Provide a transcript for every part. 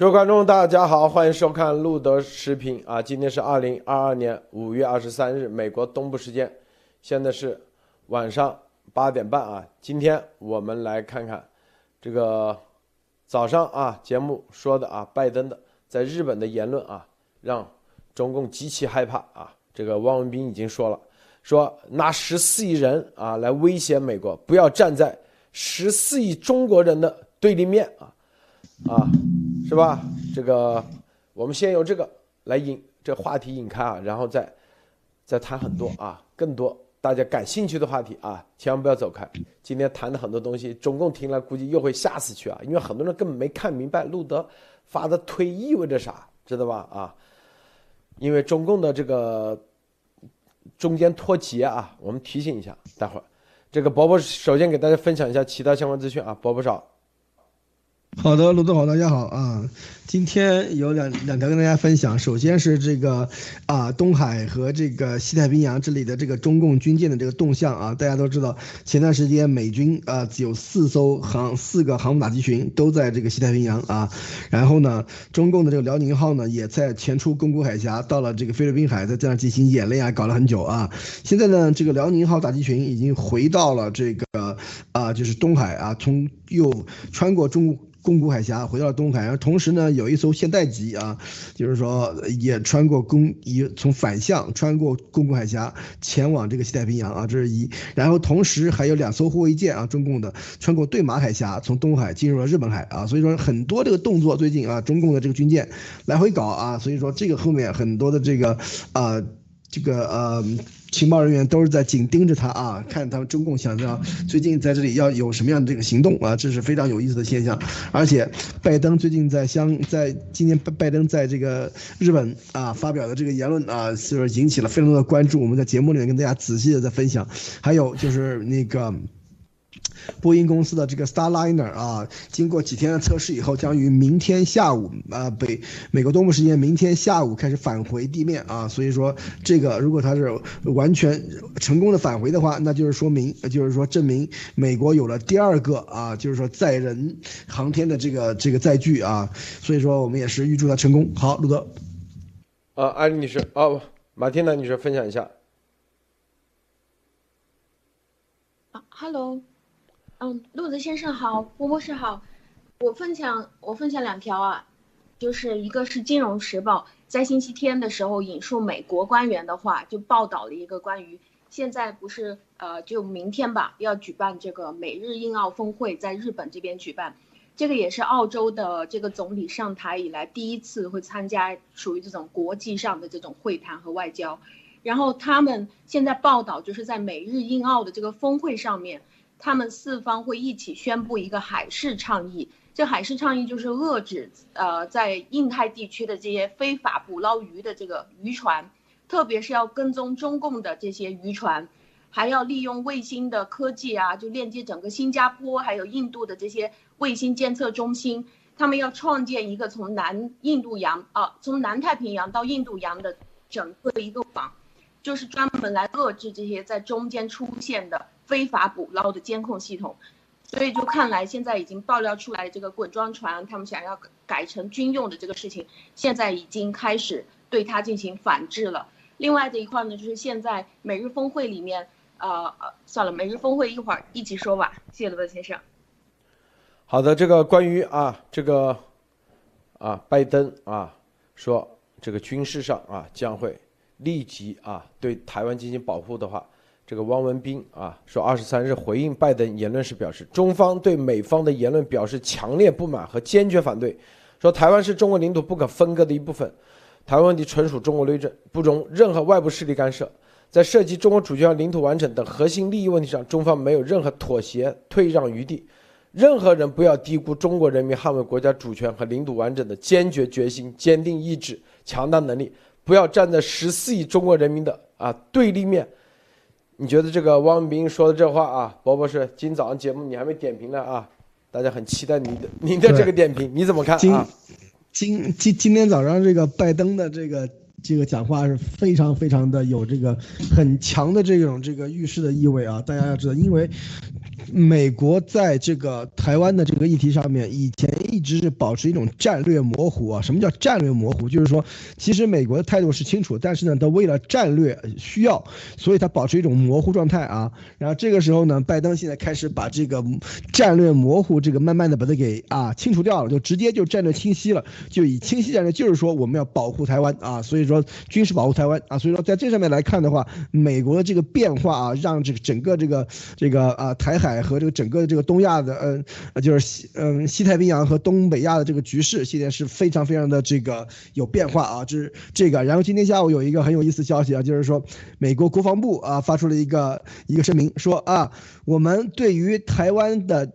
各位观众，大家好，欢迎收看路德视频啊！今天是二零二二年五月二十三日，美国东部时间，现在是晚上八点半啊。今天我们来看看这个早上啊节目说的啊，拜登的在日本的言论啊，让中共极其害怕啊。这个汪文斌已经说了，说拿十四亿人啊来威胁美国，不要站在十四亿中国人的对立面啊啊。是吧？这个我们先由这个来引这话题引开啊，然后再再谈很多啊，更多大家感兴趣的话题啊，千万不要走开。今天谈的很多东西，中共听了估计又会吓死去啊，因为很多人根本没看明白路德发的推意味着啥，知道吧？啊，因为中共的这个中间脱节啊，我们提醒一下，待会儿这个伯伯首先给大家分享一下其他相关资讯啊，伯伯少。好的，卢总好，大家好啊！今天有两两条跟大家分享。首先是这个啊，东海和这个西太平洋这里的这个中共军舰的这个动向啊，大家都知道，前段时间美军啊有四艘航四个航母打击群都在这个西太平洋啊，然后呢，中共的这个辽宁号呢也在前出宫古海峡，到了这个菲律宾海，在这样进行演练啊，搞了很久啊。现在呢，这个辽宁号打击群已经回到了这个啊，就是东海啊，从又穿过中。宫古海峡回到了东海，然后同时呢，有一艘现代级啊，就是说也穿过宫，也从反向穿过宫古海峡前往这个西太平洋啊，这是一。然后同时还有两艘护卫舰啊，中共的穿过对马海峡，从东海进入了日本海啊，所以说很多这个动作最近啊，中共的这个军舰来回搞啊，所以说这个后面很多的这个啊，这个呃。情报人员都是在紧盯着他啊，看他们中共想要最近在这里要有什么样的这个行动啊，这是非常有意思的现象。而且，拜登最近在香在今年拜拜登在这个日本啊发表的这个言论啊，就是引起了非常多的关注。我们在节目里面跟大家仔细的在分享。还有就是那个。波音公司的这个 Starliner 啊，经过几天的测试以后，将于明天下午啊北美国东部时间明天下午开始返回地面啊。所以说，这个如果它是完全成功的返回的话，那就是说明，就是说证明美国有了第二个啊，就是说载人航天的这个这个载具啊。所以说，我们也是预祝它成功。好，路德。啊，艾丽女士，哦，马天娜女士，分享一下。啊，Hello。嗯，陆子先生好，波波士好，我分享我分享两条啊，就是一个是《金融时报》在星期天的时候引述美国官员的话，就报道了一个关于现在不是呃就明天吧要举办这个美日印澳峰会，在日本这边举办，这个也是澳洲的这个总理上台以来第一次会参加属于这种国际上的这种会谈和外交，然后他们现在报道就是在美日印澳的这个峰会上面。他们四方会一起宣布一个海事倡议，这海事倡议就是遏制呃在印太地区的这些非法捕捞鱼的这个渔船，特别是要跟踪中共的这些渔船，还要利用卫星的科技啊，就链接整个新加坡还有印度的这些卫星监测中心，他们要创建一个从南印度洋啊，从南太平洋到印度洋的整个一个网，就是专门来遏制这些在中间出现的。非法捕捞的监控系统，所以就看来现在已经爆料出来这个滚装船，他们想要改成军用的这个事情，现在已经开始对它进行反制了。另外的一块呢，就是现在美日峰会里面，呃，算了，美日峰会一会儿一起说吧。谢谢罗先生。好的，这个关于啊，这个啊，拜登啊说这个军事上啊将会立即啊对台湾进行保护的话。这个汪文斌啊说，二十三日回应拜登言论时表示，中方对美方的言论表示强烈不满和坚决反对，说台湾是中国领土不可分割的一部分，台湾问题纯属中国内政，不容任何外部势力干涉。在涉及中国主权、领土完整等核心利益问题上，中方没有任何妥协、退让余地。任何人不要低估中国人民捍卫国家主权和领土完整的坚决决心、坚定意志、强大能力，不要站在十四亿中国人民的啊对立面。你觉得这个汪文斌说的这话啊，博博士，今早上节目你还没点评呢啊，大家很期待你的您的这个点评，你怎么看啊？今今今今天早上这个拜登的这个这个讲话是非常非常的有这个很强的这种这个预示的意味啊！大家要知道，因为。美国在这个台湾的这个议题上面，以前一直是保持一种战略模糊啊。什么叫战略模糊？就是说，其实美国的态度是清楚，但是呢，他为了战略需要，所以他保持一种模糊状态啊。然后这个时候呢，拜登现在开始把这个战略模糊这个慢慢的把它给啊清除掉了，就直接就战略清晰了，就以清晰战略，就是说我们要保护台湾啊，所以说军事保护台湾啊，所以说在这上面来看的话，美国的这个变化啊，让这个整个这个这个啊台海。和这个整个这个东亚的，嗯，就是西，嗯，西太平洋和东北亚的这个局势，现在是非常非常的这个有变化啊，就是这个。然后今天下午有一个很有意思消息啊，就是说美国国防部啊发出了一个一个声明，说啊，我们对于台湾的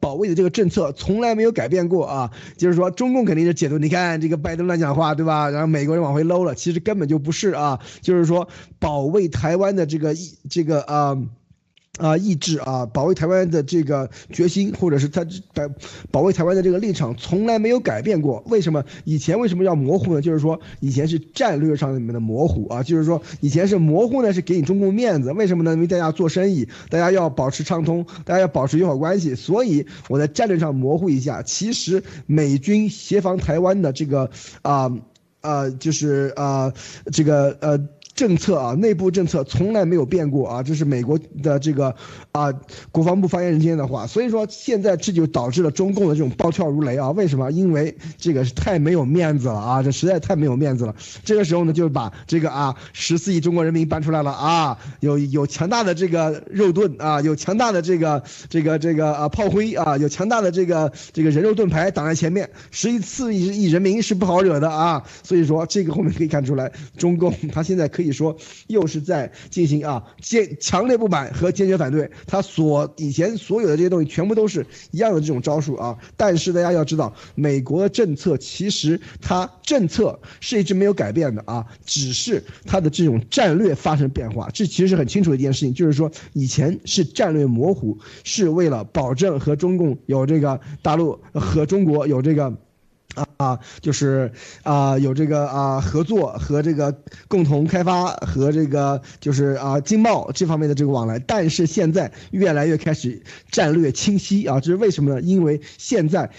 保卫的这个政策从来没有改变过啊，就是说中共肯定是解读，你看这个拜登乱讲话，对吧？然后美国人往回搂了，其实根本就不是啊，就是说保卫台湾的这个一这个啊。啊，意志啊，保卫台湾的这个决心，或者是他保保卫台湾的这个立场，从来没有改变过。为什么以前为什么要模糊呢？就是说以前是战略上里面的模糊啊，就是说以前是模糊呢，是给你中共面子。为什么呢？因为大家做生意，大家要保持畅通，大家要保持友好关系，所以我在战略上模糊一下。其实美军协防台湾的这个啊啊，就是啊这个呃。政策啊，内部政策从来没有变过啊，这是美国的这个啊国防部发言人今天的话，所以说现在这就导致了中共的这种暴跳如雷啊，为什么？因为这个是太没有面子了啊，这实在太没有面子了。这个时候呢，就把这个啊十四亿中国人民搬出来了啊，有有强大的这个肉盾啊，有强大的这个这个这个啊炮灰啊，有强大的这个这个人肉盾牌挡在前面，十四亿亿人民是不好惹的啊，所以说这个后面可以看出来，中共他现在可以。说又是在进行啊坚强烈不满和坚决反对，他所以前所有的这些东西全部都是一样的这种招数啊。但是大家要知道，美国的政策其实它政策是一直没有改变的啊，只是它的这种战略发生变化。这其实是很清楚的一件事情，就是说以前是战略模糊，是为了保证和中共有这个大陆和中国有这个。啊，就是啊，有这个啊合作和这个共同开发和这个就是啊经贸这方面的这个往来，但是现在越来越开始战略清晰啊，这是为什么呢？因为现在。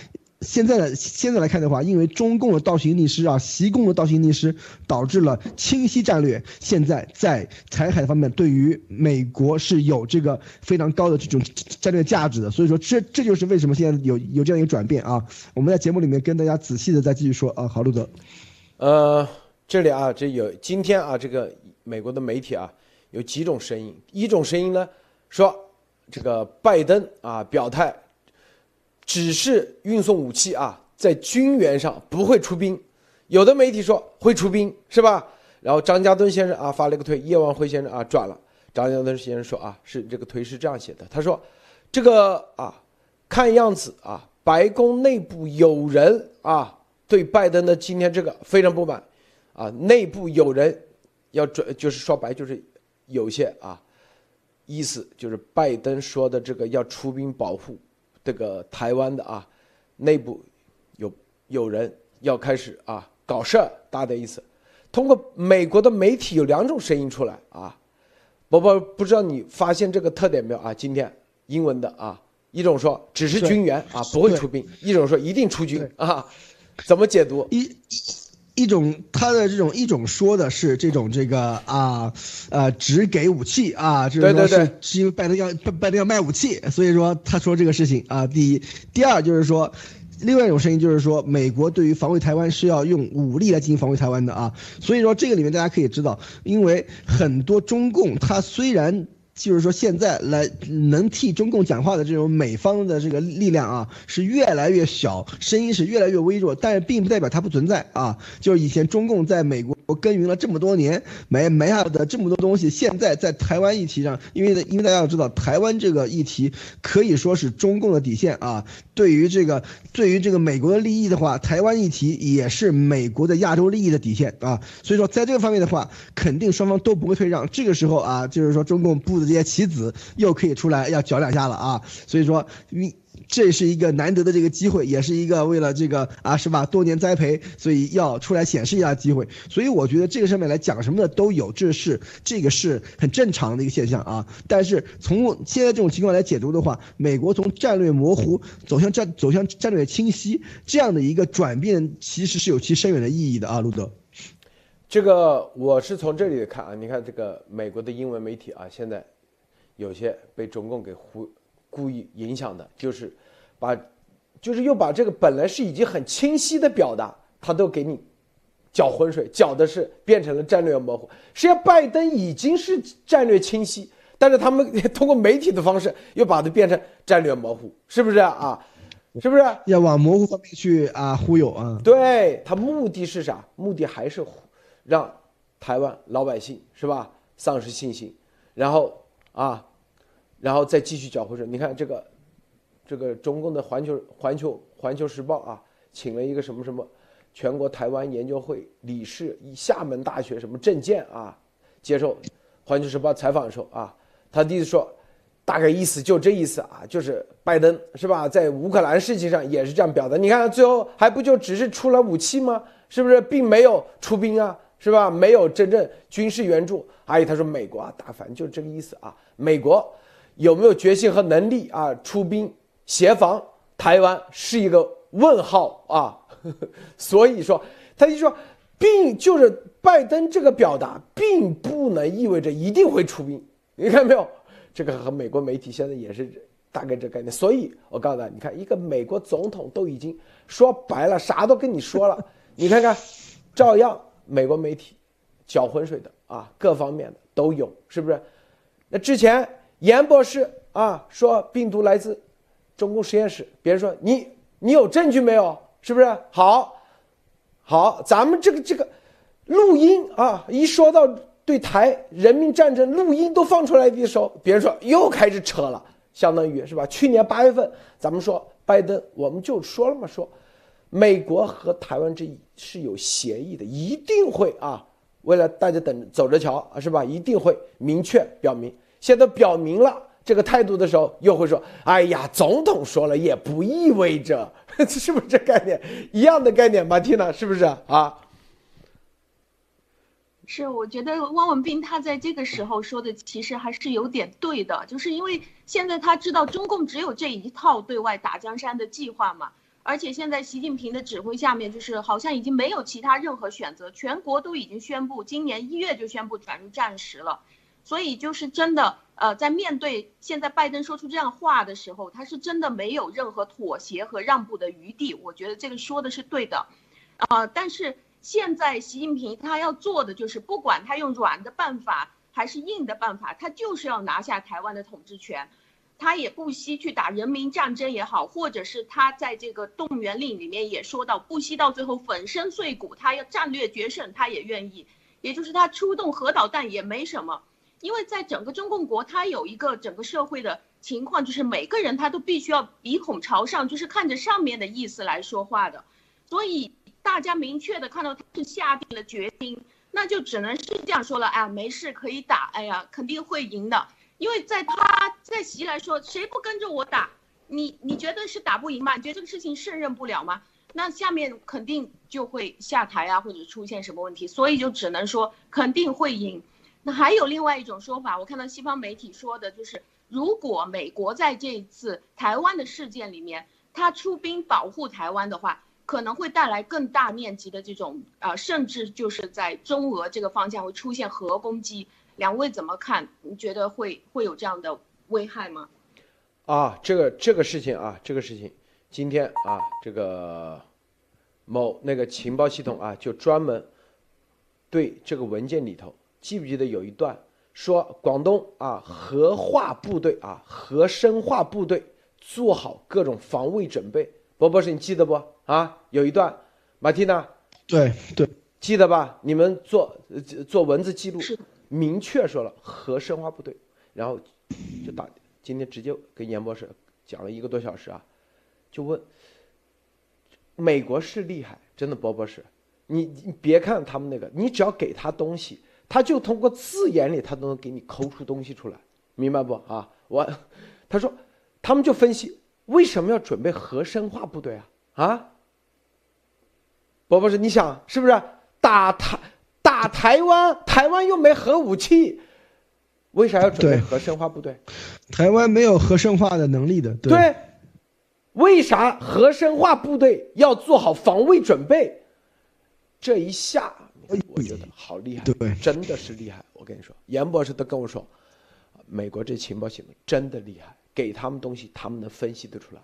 现在的现在来看的话，因为中共的倒行逆施啊，习共的倒行逆施，导致了清晰战略。现在在台海方面，对于美国是有这个非常高的这种战略价值的。所以说，这这就是为什么现在有有这样一个转变啊。我们在节目里面跟大家仔细的再继续说啊。好，路德，呃，这里啊，这有今天啊，这个美国的媒体啊，有几种声音。一种声音呢，说这个拜登啊表态。只是运送武器啊，在军援上不会出兵，有的媒体说会出兵，是吧？然后张家墩先生啊发了一个推，叶万辉先生啊转了。张家墩先生说啊，是这个推是这样写的，他说，这个啊，看样子啊，白宫内部有人啊对拜登的今天这个非常不满，啊，内部有人要转，就是说白就是有些啊意思，就是拜登说的这个要出兵保护。这个台湾的啊，内部有有人要开始啊搞事儿，大的意思。通过美国的媒体有两种声音出来啊，不不不知道你发现这个特点没有啊？今天英文的啊，一种说只是军援啊不会出兵，一种说一定出军啊，怎么解读？一。一种他的这种一种说的是这种这个啊呃只给武器啊，就是说是是因为拜登要拜拜登要卖武器，所以说他说这个事情啊。第一，第二就是说，另外一种声音就是说，美国对于防卫台湾是要用武力来进行防卫台湾的啊。所以说这个里面大家可以知道，因为很多中共他虽然。就是说，现在来能替中共讲话的这种美方的这个力量啊，是越来越小，声音是越来越微弱，但是并不代表它不存在啊。就是以前中共在美国耕耘了这么多年，埋埋下的这么多东西，现在在台湾议题上，因为因为大家要知道，台湾这个议题可以说是中共的底线啊。对于这个，对于这个美国的利益的话，台湾议题也是美国的亚洲利益的底线啊。所以说，在这个方面的话，肯定双方都不会退让。这个时候啊，就是说中共布的这些棋子又可以出来要搅两下了啊。所以说，你这是一个难得的这个机会，也是一个为了这个啊，是吧？多年栽培，所以要出来显示一下机会。所以我觉得这个上面来讲什么的都有，这是这个是很正常的一个现象啊。但是从现在这种情况来解读的话，美国从战略模糊走向战走向战略清晰这样的一个转变，其实是有其深远的意义的啊，路德。这个我是从这里看啊，你看这个美国的英文媒体啊，现在有些被中共给忽故意影响的，就是把，就是又把这个本来是已经很清晰的表达，他都给你搅浑水，搅的是变成了战略模糊。实际上，拜登已经是战略清晰，但是他们通过媒体的方式又把它变成战略模糊，是不是啊？是不是要往模糊方面去啊忽悠啊？对他目的是啥？目的还是。让台湾老百姓是吧丧失信心，然后啊，然后再继续搅浑水。你看这个，这个中共的环球环球环球时报啊，请了一个什么什么全国台湾研究会理事，以厦门大学什么证件啊，接受环球时报采访的时候啊，他意思说，大概意思就这意思啊，就是拜登是吧，在乌克兰事情上也是这样表达。你看最后还不就只是出了武器吗？是不是并没有出兵啊？是吧？没有真正军事援助，阿姨他说美国啊，打反正就是这个意思啊。美国有没有决心和能力啊出兵协防台湾是一个问号啊。所以说，他就说，并就是拜登这个表达，并不能意味着一定会出兵。你看没有？这个和美国媒体现在也是大概这概念。所以我告诉他，你看一个美国总统都已经说白了，啥都跟你说了，你看看，照样。美国媒体搅浑水的啊，各方面的都有，是不是？那之前严博士啊说病毒来自中共实验室，别人说你你有证据没有？是不是？好，好，咱们这个这个录音啊，一说到对台人民战争录音都放出来的时候，别人说又开始扯了，相当于是吧？去年八月份咱们说拜登，我们就说了嘛，说。美国和台湾这是有协议的，一定会啊，为了大家等走着瞧啊，是吧？一定会明确表明。现在表明了这个态度的时候，又会说：“哎呀，总统说了也不意味着，是不是这概念一样的概念？”马蒂娜是不是啊？是，我觉得汪文斌他在这个时候说的其实还是有点对的，就是因为现在他知道中共只有这一套对外打江山的计划嘛。而且现在习近平的指挥下面，就是好像已经没有其他任何选择，全国都已经宣布今年一月就宣布转入战时了，所以就是真的，呃，在面对现在拜登说出这样话的时候，他是真的没有任何妥协和让步的余地。我觉得这个说的是对的，啊，但是现在习近平他要做的就是，不管他用软的办法还是硬的办法，他就是要拿下台湾的统治权。他也不惜去打人民战争也好，或者是他在这个动员令里面也说到，不惜到最后粉身碎骨，他要战略决胜，他也愿意。也就是他出动核导弹也没什么，因为在整个中共国，他有一个整个社会的情况，就是每个人他都必须要鼻孔朝上，就是看着上面的意思来说话的。所以大家明确的看到他是下定了决心，那就只能是这样说了，哎呀，没事可以打，哎呀，肯定会赢的。因为在他在席来说，谁不跟着我打，你你觉得是打不赢吗？你觉得这个事情胜任不了吗？那下面肯定就会下台啊，或者出现什么问题，所以就只能说肯定会赢。那还有另外一种说法，我看到西方媒体说的就是，如果美国在这一次台湾的事件里面，他出兵保护台湾的话，可能会带来更大面积的这种啊，甚至就是在中俄这个方向会出现核攻击。两位怎么看？你觉得会会有这样的危害吗？啊，这个这个事情啊，这个事情，今天啊，这个某那个情报系统啊，就专门对这个文件里头，记不记得有一段说广东啊核化部队啊核生化部队做好各种防卫准备？博博士，你记得不？啊，有一段，马蒂娜，对对，记得吧？你们做做文字记录是。明确说了核生化部队，然后就打今天直接跟严博士讲了一个多小时啊，就问美国是厉害，真的博博士，你你别看他们那个，你只要给他东西，他就通过字眼里他都能给你抠出东西出来，明白不啊？我他说他们就分析为什么要准备核生化部队啊？啊，博博士，你想是不是打他打台湾？台湾又没核武器，为啥要准备核生化部队？台湾没有核生化的能力的。对，为啥核生化部队要做好防卫准备？这一下，我觉得好厉害，对，真的是厉害。我跟你说，严博士都跟我说，美国这情报系统真的厉害，给他们东西，他们能分析得出来。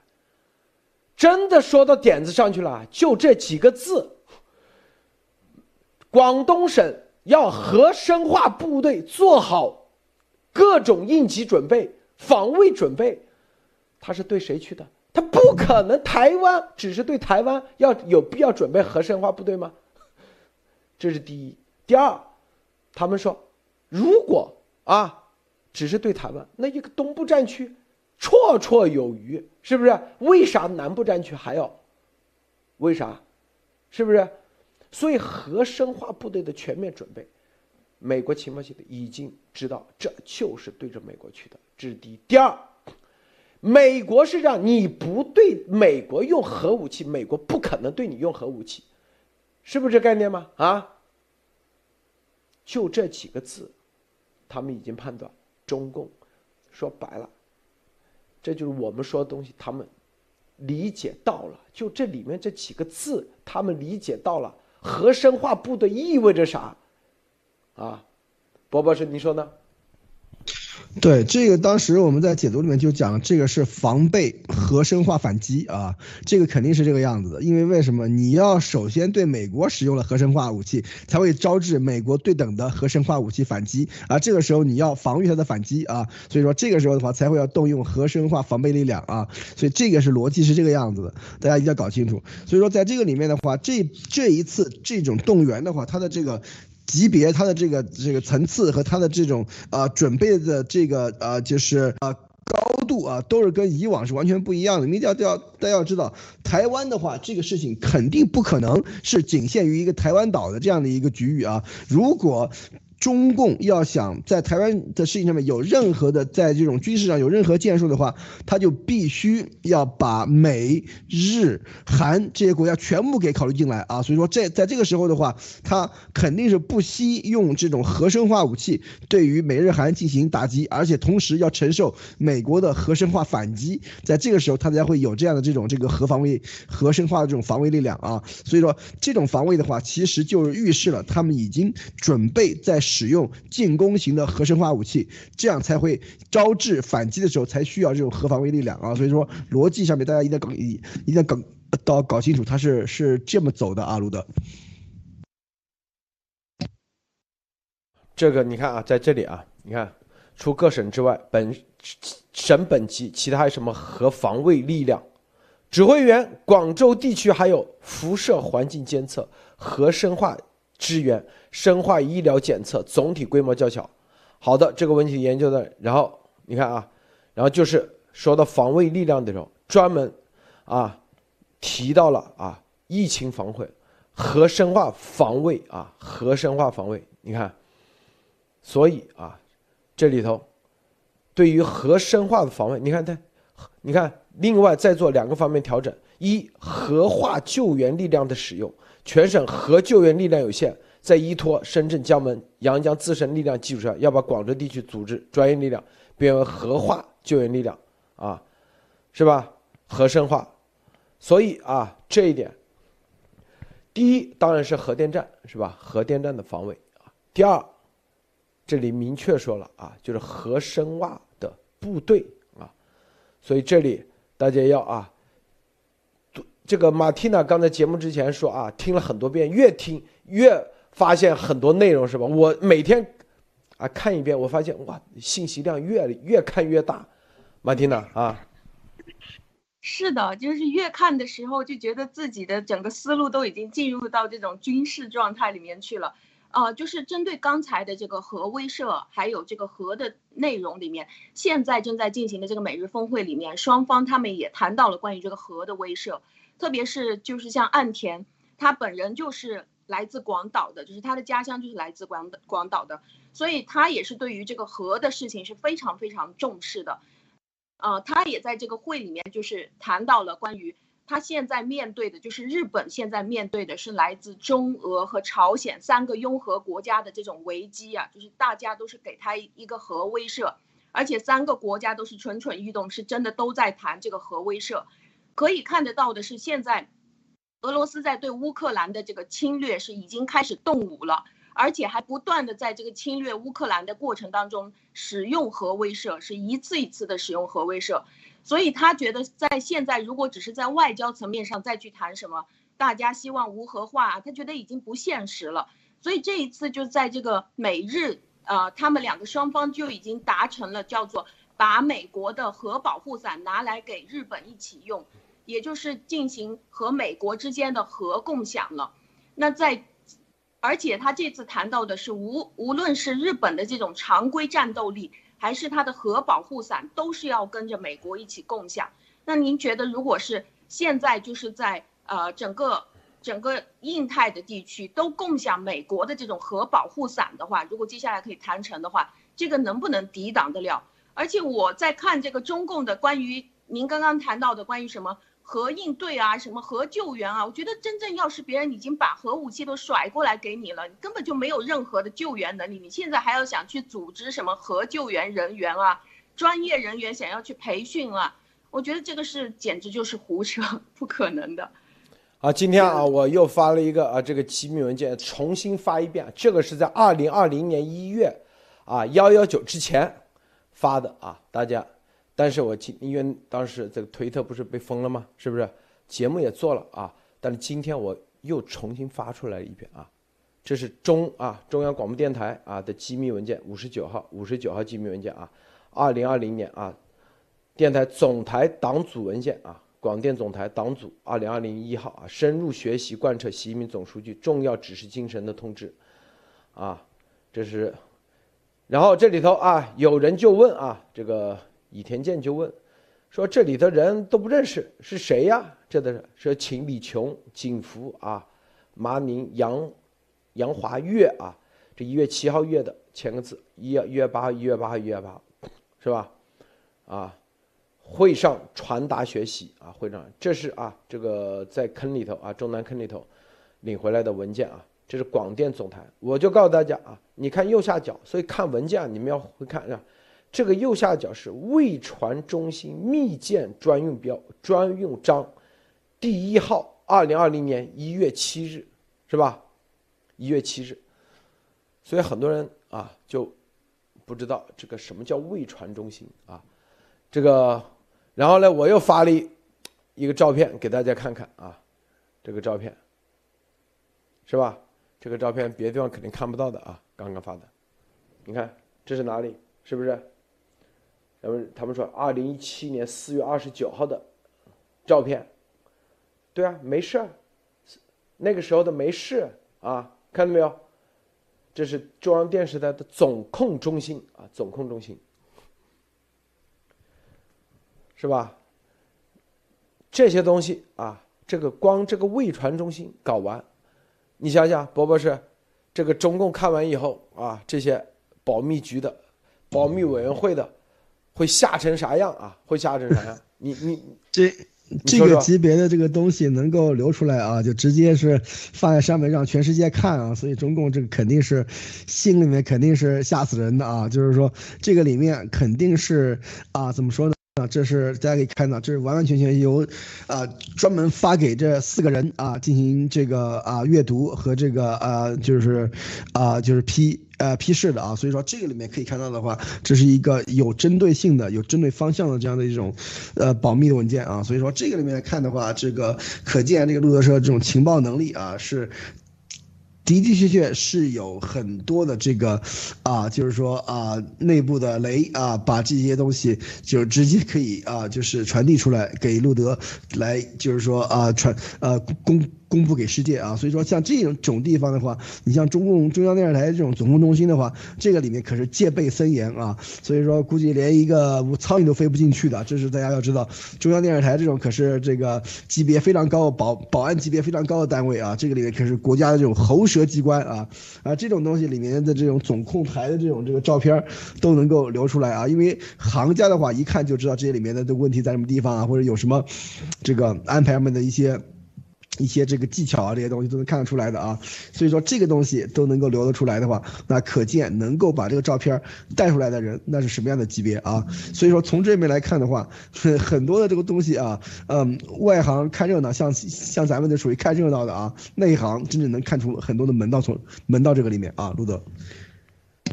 真的说到点子上去了，就这几个字。广东省要核生化部队做好各种应急准备、防卫准备，他是对谁去的？他不可能，台湾只是对台湾要有必要准备核生化部队吗？这是第一。第二，他们说，如果啊，只是对台湾，那一个东部战区绰绰有余，是不是？为啥南部战区还要？为啥？是不是？所以核生化部队的全面准备，美国情报系统已经知道，这就是对着美国去的。这是第一。第二，美国是让你不对美国用核武器，美国不可能对你用核武器，是不是这概念吗？啊？就这几个字，他们已经判断，中共说白了，这就是我们说的东西，他们理解到了。就这里面这几个字，他们理解到了。核生化部队意味着啥？啊，博博士，你说呢？对这个，当时我们在解读里面就讲，这个是防备核生化反击啊，这个肯定是这个样子的。因为为什么？你要首先对美国使用了核生化武器，才会招致美国对等的核生化武器反击啊。这个时候你要防御它的反击啊，所以说这个时候的话才会要动用核生化防备力量啊。所以这个是逻辑是这个样子的，大家一定要搞清楚。所以说在这个里面的话，这这一次这种动员的话，它的这个。级别，它的这个这个层次和它的这种啊准备的这个啊就是啊高度啊，都是跟以往是完全不一样的。你一定要要大家要知道，台湾的话，这个事情肯定不可能是仅限于一个台湾岛的这样的一个局域啊。如果中共要想在台湾的事情上面有任何的在这种军事上有任何建树的话，他就必须要把美日韩这些国家全部给考虑进来啊。所以说，在在这个时候的话，他肯定是不惜用这种核生化武器对于美日韩进行打击，而且同时要承受美国的核生化反击。在这个时候，他才会有这样的这种这个核防卫、核生化的这种防卫力量啊。所以说，这种防卫的话，其实就是预示了他们已经准备在。使用进攻型的核生化武器，这样才会招致反击的时候才需要这种核防卫力量啊！所以说逻辑上面大家一定要搞一定要搞到搞清楚，它是是这么走的啊，路德。这个你看啊，在这里啊，你看除各省之外，本省本级其他什么核防卫力量，指挥员广州地区还有辐射环境监测、核生化。支援生化医疗检测总体规模较小。好的，这个问题研究的，然后你看啊，然后就是说到防卫力量的时候，专门啊提到了啊疫情防卫、核生化防卫啊核生化防卫。你看，所以啊这里头对于核生化的防卫，你看它，你看另外再做两个方面调整：一核化救援力量的使用。全省核救援力量有限，在依托深圳、江门、阳江自身力量基础上，要把广州地区组织专业力量变为核化救援力量，啊，是吧？核生化，所以啊，这一点，第一当然是核电站，是吧？核电站的防卫啊。第二，这里明确说了啊，就是核生化的部队啊，所以这里大家要啊。这个马蒂娜刚才节目之前说啊，听了很多遍，越听越发现很多内容，是吧？我每天啊看一遍，我发现哇，信息量越越看越大。马蒂娜啊，是的，就是越看的时候，就觉得自己的整个思路都已经进入到这种军事状态里面去了。啊，就是针对刚才的这个核威慑，还有这个核的内容里面，现在正在进行的这个美日峰会里面，双方他们也谈到了关于这个核的威慑。特别是就是像岸田，他本人就是来自广岛的，就是他的家乡就是来自广广岛的，所以他也是对于这个核的事情是非常非常重视的。呃，他也在这个会里面就是谈到了关于他现在面对的，就是日本现在面对的是来自中俄和朝鲜三个拥核国家的这种危机啊，就是大家都是给他一个核威慑，而且三个国家都是蠢蠢欲动，是真的都在谈这个核威慑。可以看得到的是，现在俄罗斯在对乌克兰的这个侵略是已经开始动武了。而且还不断的在这个侵略乌克兰的过程当中使用核威慑，是一次一次的使用核威慑，所以他觉得在现在如果只是在外交层面上再去谈什么，大家希望无核化，他觉得已经不现实了。所以这一次就在这个美日，呃，他们两个双方就已经达成了叫做把美国的核保护伞拿来给日本一起用，也就是进行和美国之间的核共享了。那在。而且他这次谈到的是无无论是日本的这种常规战斗力，还是它的核保护伞，都是要跟着美国一起共享。那您觉得，如果是现在就是在呃整个整个印太的地区都共享美国的这种核保护伞的话，如果接下来可以谈成的话，这个能不能抵挡得了？而且我在看这个中共的关于您刚刚谈到的关于什么？核应对啊，什么核救援啊？我觉得真正要是别人已经把核武器都甩过来给你了，你根本就没有任何的救援能力。你现在还要想去组织什么核救援人员啊？专业人员想要去培训啊？我觉得这个是简直就是胡扯，不可能的。啊，今天啊，我又发了一个啊，这个机密文件，重新发一遍。这个是在二零二零年一月啊幺幺九之前发的啊，大家。但是我今因为当时这个推特不是被封了吗？是不是？节目也做了啊，但是今天我又重新发出来一遍啊，这是中啊中央广播电台啊的机密文件五十九号五十九号机密文件啊，二零二零年啊，电台总台党组文件啊，广电总台党组二零二零一号啊，深入学习贯彻习近平总书记重要指示精神的通知，啊，这是，然后这里头啊有人就问啊这个。倚田健就问，说这里的人都不认识是谁呀？这的是秦李琼、景福啊、马宁、杨杨华月啊，这一月七号月的签个字，一月一月八号一月八号一月八号，是吧？啊，会上传达学习啊，会上这是啊，这个在坑里头啊，中南坑里头领回来的文件啊，这是广电总台，我就告诉大家啊，你看右下角，所以看文件你们要会看啊。这个右下角是未传中心密件专用标专用章，第一号，二零二零年一月七日，是吧？一月七日，所以很多人啊就不知道这个什么叫未传中心啊，这个，然后呢，我又发了一一个照片给大家看看啊，这个照片，是吧？这个照片别的地方肯定看不到的啊，刚刚发的，你看这是哪里？是不是？他们他们说，二零一七年四月二十九号的照片，对啊，没事儿，那个时候的没事啊，看到没有？这是中央电视台的总控中心啊，总控中心，是吧？这些东西啊，这个光这个未传中心搞完，你想想，博博士，这个中共看完以后啊，这些保密局的、保密委员会的。会吓成啥样啊？会吓成啥样？你你这这个级别的这个东西能够流出来啊，就直接是放在上面让全世界看啊，所以中共这个肯定是心里面肯定是吓死人的啊，就是说这个里面肯定是啊，怎么说呢？啊，这是大家可以看到，这是完完全全由，啊，专门发给这四个人啊进行这个啊阅读和这个呃就是，啊就是批呃批示的啊，所以说这个里面可以看到的话，这是一个有针对性的、有针对方向的这样的一种，呃保密的文件啊，所以说这个里面看的话，这个可见这个路德社这种情报能力啊是。的的确确是有很多的这个，啊，就是说啊，内部的雷啊，把这些东西就直接可以啊，就是传递出来给路德，来就是说啊传呃公公布给世界啊。所以说，像这种种地方的话，你像中共中央电视台这种总控中心的话，这个里面可是戒备森严啊。所以说，估计连一个苍蝇都飞不进去的。这是大家要知道，中央电视台这种可是这个级别非常高、保保安级别非常高的单位啊。这个里面可是国家的这种喉舌机关啊啊，这种东西里面的这种总控台的这种这个照片都能够流出来啊。因为行家的话一看就知道这些里面的的问题在什么地方啊，或者有什么这个安排上面的一些。一些这个技巧啊，这些东西都能看得出来的啊，所以说这个东西都能够留得出来的话，那可见能够把这个照片带出来的人，那是什么样的级别啊？所以说从这边来看的话，很多的这个东西啊，嗯，外行看热闹，像像咱们这属于看热闹的啊，内行真正能看出很多的门道从门道这个里面啊，路德，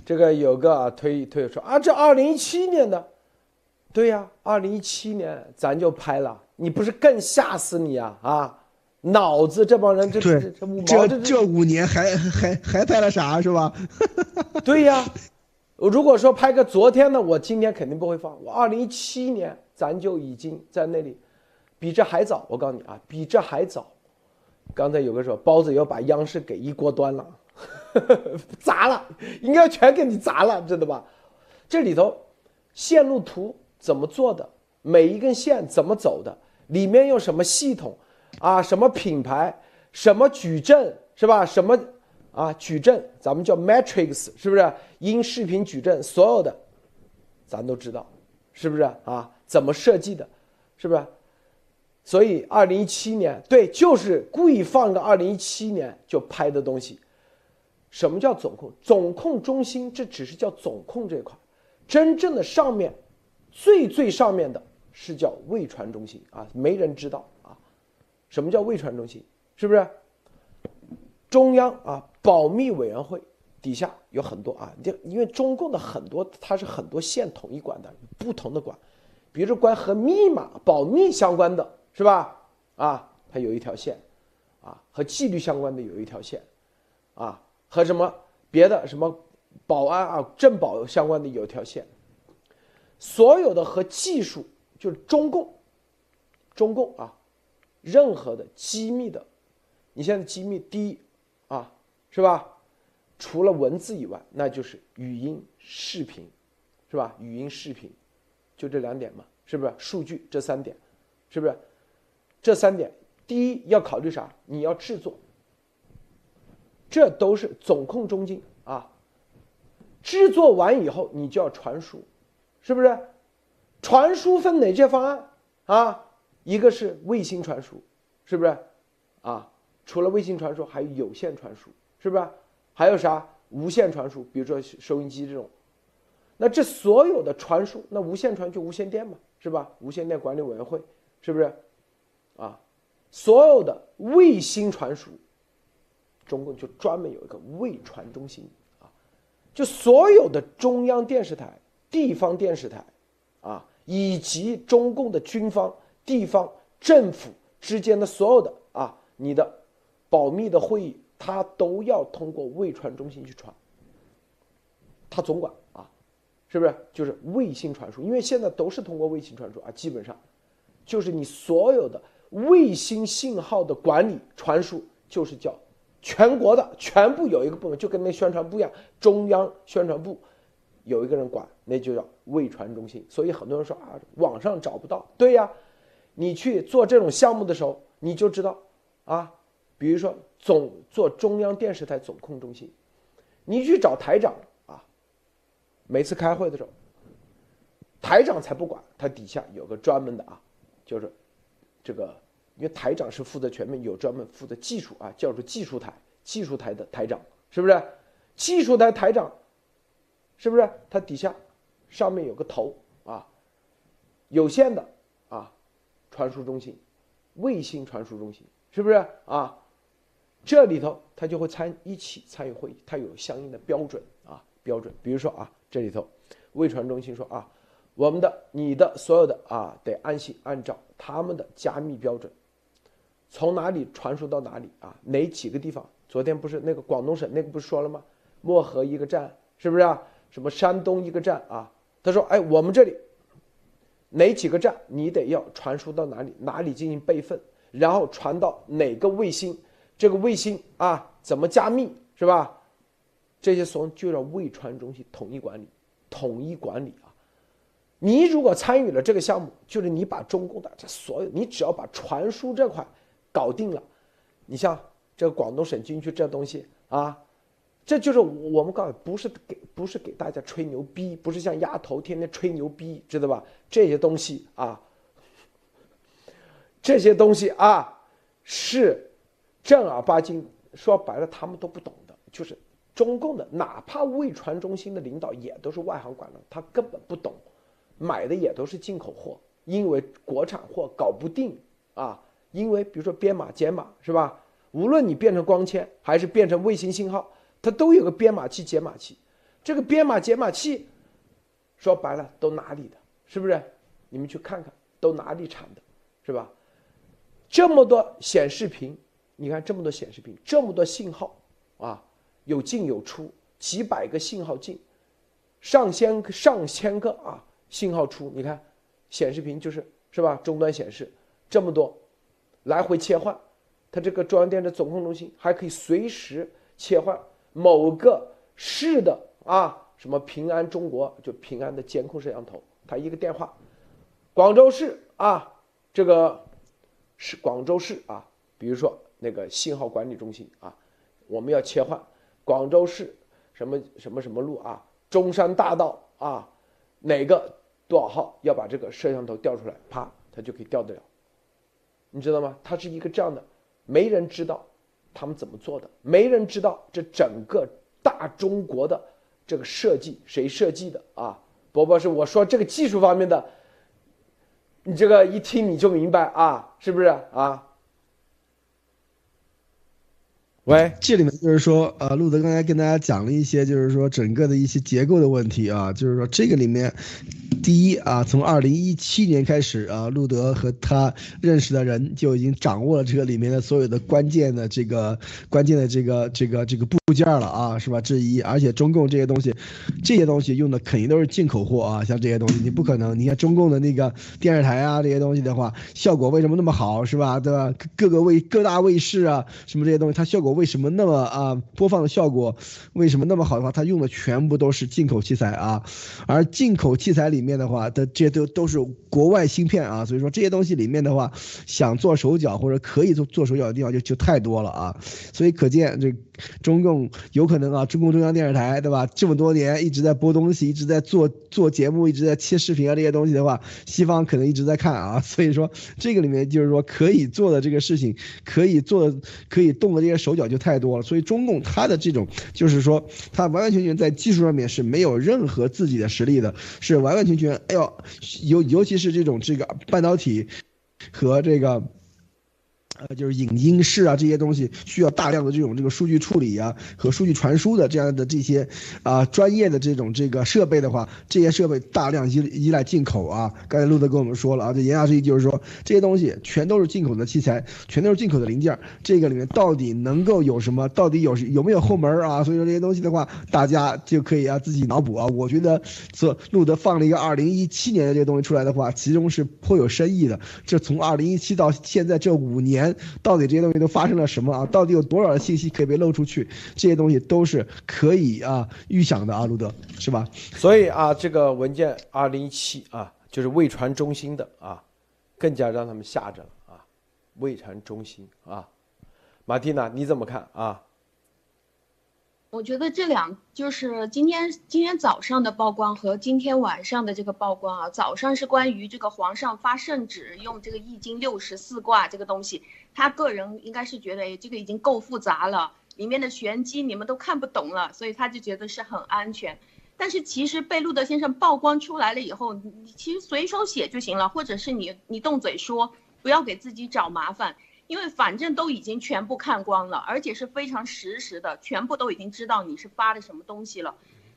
这个有个啊推推说啊，这二零一七年的，对呀，二零一七年咱就拍了，你不是更吓死你啊啊！脑子这帮人，这这这五毛，这这五年还还还拍了啥是吧？对呀，如果说拍个昨天的，我今天肯定不会放。我二零一七年咱就已经在那里，比这还早。我告诉你啊，比这还早。刚才有个说包子要把央视给一锅端了，砸了，应该全给你砸了，知道吧？这里头线路图怎么做的，每一根线怎么走的，里面用什么系统？啊，什么品牌，什么矩阵是吧？什么啊矩阵，咱们叫 matrix，是不是？音视频矩阵，所有的，咱都知道，是不是啊？怎么设计的，是不是？所以二零一七年，对，就是故意放个二零一七年就拍的东西。什么叫总控？总控中心，这只是叫总控这块，真正的上面，最最上面的是叫未传中心啊，没人知道。什么叫卫传中心？是不是？中央啊，保密委员会底下有很多啊，就因为中共的很多，它是很多线统一管的，不同的管，比如说关和密码保密相关的是吧？啊，它有一条线，啊，和纪律相关的有一条线，啊，和什么别的什么保安啊、政保相关的有一条线，所有的和技术就是中共，中共啊。任何的机密的，你现在机密第一啊，是吧？除了文字以外，那就是语音、视频，是吧？语音、视频，就这两点嘛，是不是？数据这三点，是不是？这三点，第一要考虑啥？你要制作，这都是总控中心啊。制作完以后，你就要传输，是不是？传输分哪些方案啊？一个是卫星传输，是不是？啊，除了卫星传输，还有有线传输，是不是？还有啥无线传输？比如说收音机这种。那这所有的传输，那无线传就无线电嘛，是吧？无线电管理委员会，是不是？啊，所有的卫星传输，中共就专门有一个卫传中心啊，就所有的中央电视台、地方电视台，啊，以及中共的军方。地方政府之间的所有的啊，你的保密的会议，他都要通过卫传中心去传，他总管啊，是不是？就是卫星传输，因为现在都是通过卫星传输啊，基本上就是你所有的卫星信号的管理传输，就是叫全国的全部有一个部门，就跟那宣传部一样，中央宣传部有一个人管，那就叫卫传中心。所以很多人说啊，网上找不到，对呀。你去做这种项目的时候，你就知道，啊，比如说总做中央电视台总控中心，你去找台长啊，每次开会的时候，台长才不管，他底下有个专门的啊，就是这个，因为台长是负责全面，有专门负责技术啊，叫做技术台，技术台的台长是不是？技术台台长是不是？他底下上面有个头啊，有线的。传输中心，卫星传输中心是不是啊？这里头他就会参一起参与会议，他有相应的标准啊标准。比如说啊，这里头卫传中心说啊，我们的你的所有的啊得按心按照他们的加密标准，从哪里传输到哪里啊？哪几个地方？昨天不是那个广东省那个不是说了吗？漠河一个站是不是啊？什么山东一个站啊？他说哎，我们这里。哪几个站你得要传输到哪里？哪里进行备份，然后传到哪个卫星？这个卫星啊怎么加密是吧？这些所就让卫传中心统一管理，统一管理啊。你如果参与了这个项目，就是你把中共的这所有，你只要把传输这块搞定了，你像这个广东省军区这东西啊，这就是我们告诉不是给不是给大家吹牛逼，不是像丫头天天吹牛逼，知道吧？这些东西啊，这些东西啊，是正儿八经说白了，他们都不懂的，就是中共的，哪怕卫传中心的领导也都是外行管的，他根本不懂。买的也都是进口货，因为国产货搞不定啊。因为比如说编码解码是吧？无论你变成光纤还是变成卫星信号，它都有个编码器解码器。这个编码解码器，说白了都哪里的？是不是？你们去看看，都哪里产的，是吧？这么多显示屏，你看这么多显示屏，这么多信号啊，有进有出，几百个信号进，上千上千个啊。信号出，你看，显示屏就是是吧？终端显示这么多，来回切换，它这个中央电视总控中心还可以随时切换某个市的啊，什么平安中国就平安的监控摄像头，它一个电话，广州市啊，这个是广州市啊，比如说那个信号管理中心啊，我们要切换广州市什么什么什么路啊，中山大道啊，哪个？多少号要把这个摄像头调出来，啪，它就可以调得了。你知道吗？它是一个这样的，没人知道他们怎么做的，没人知道这整个大中国的这个设计谁设计的啊？伯伯是我说这个技术方面的，你这个一听你就明白啊，是不是啊？喂，这里面就是说，呃，路德刚才跟大家讲了一些，就是说整个的一些结构的问题啊，就是说这个里面。第一啊，从二零一七年开始啊，路德和他认识的人就已经掌握了这个里面的所有的关键的这个关键的这个这个这个部件了啊，是吧？之一，而且中共这些东西，这些东西用的肯定都是进口货啊，像这些东西你不可能，你看中共的那个电视台啊这些东西的话，效果为什么那么好，是吧？对吧？各个卫各大卫视啊什么这些东西，它效果为什么那么啊？播放的效果为什么那么好的话，它用的全部都是进口器材啊，而进口器材里面。的话，的这些都都是国外芯片啊，所以说这些东西里面的话，想做手脚或者可以做做手脚的地方就就太多了啊，所以可见这中共有可能啊，中共中央电视台对吧？这么多年一直在播东西，一直在做做节目，一直在切视频啊这些东西的话，西方可能一直在看啊，所以说这个里面就是说可以做的这个事情，可以做的可以动的这些手脚就太多了，所以中共它的这种就是说，它完完全全在技术上面是没有任何自己的实力的，是完完全全。哎呦，尤尤其是这种这个半导体和这个。就是影音室啊，这些东西需要大量的这种这个数据处理啊和数据传输的这样的这些啊专业的这种这个设备的话，这些设备大量依依赖进口啊。刚才路德跟我们说了啊，这言下之意就是说这些东西全都是进口的器材，全都是进口的零件。这个里面到底能够有什么？到底有有没有后门啊？所以说这些东西的话，大家就可以啊自己脑补啊。我觉得这路德放了一个二零一七年的这些东西出来的话，其中是颇有深意的。这从二零一七到现在这五年。到底这些东西都发生了什么啊？到底有多少的信息可以被漏出去？这些东西都是可以啊预想的啊，路德是吧？所以啊，这个文件二零一七啊，就是未传中心的啊，更加让他们吓着了啊，未传中心啊，马蒂娜你怎么看啊？我觉得这两就是今天今天早上的曝光和今天晚上的这个曝光啊，早上是关于这个皇上发圣旨用这个易经六十四卦这个东西，他个人应该是觉得哎这个已经够复杂了，里面的玄机你们都看不懂了，所以他就觉得是很安全。但是其实被路德先生曝光出来了以后，你其实随手写就行了，或者是你你动嘴说，不要给自己找麻烦。因为反正都已经全部看光了，而且是非常实时的，全部都已经知道你是发的什么东西了。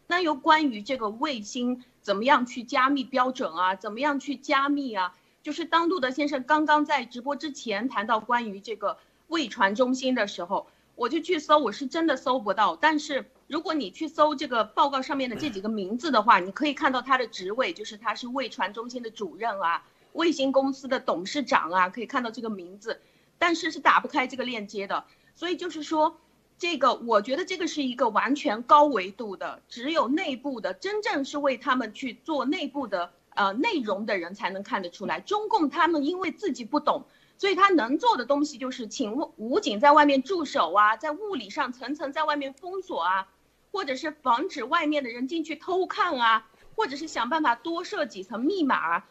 那又关于这个卫星怎么样去加密标准啊，怎么样去加密啊？就是当路德先生刚刚在直播之前谈到关于这个卫传中心的时候，我就去搜，我是真的搜不到。但是如果你去搜这个报告上面的这几个名字的话，你可以看到他的职位，就是他是卫传中心的主任啊，卫星公司的董事长啊，可以看到这个名字。但是是打不开这个链接的，所以就是说，这个我觉得这个是一个完全高维度的，只有内部的真正是为他们去做内部的呃内容的人才能看得出来。中共他们因为自己不懂，所以他能做的东西就是请武警在外面驻守啊，在物理上层层在外面封锁啊，或者是防止外面的人进去偷看啊，或者是想办法多设几层密码。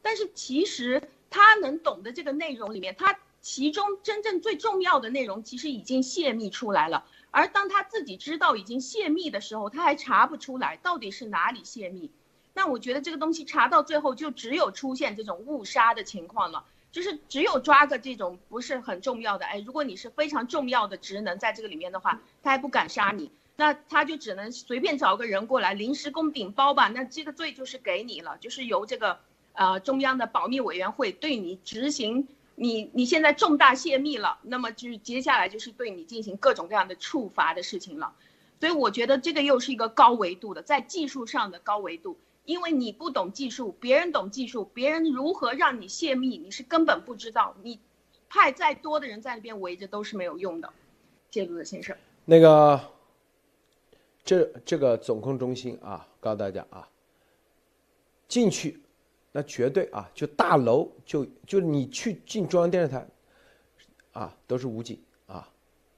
但是其实他能懂的这个内容里面，他。其中真正最重要的内容其实已经泄密出来了，而当他自己知道已经泄密的时候，他还查不出来到底是哪里泄密。那我觉得这个东西查到最后就只有出现这种误杀的情况了，就是只有抓个这种不是很重要的。哎，如果你是非常重要的职能在这个里面的话，他还不敢杀你，那他就只能随便找个人过来临时工顶包吧。那这个罪就是给你了，就是由这个呃中央的保密委员会对你执行。你你现在重大泄密了，那么就是接下来就是对你进行各种各样的处罚的事情了，所以我觉得这个又是一个高维度的，在技术上的高维度，因为你不懂技术，别人懂技术，别人如何让你泄密，你是根本不知道，你派再多的人在那边围着都是没有用的，谢陆的先生。那个，这这个总控中心啊，告诉大家啊，进去。那绝对啊，就大楼就就你去进中央电视台，啊，都是武警啊，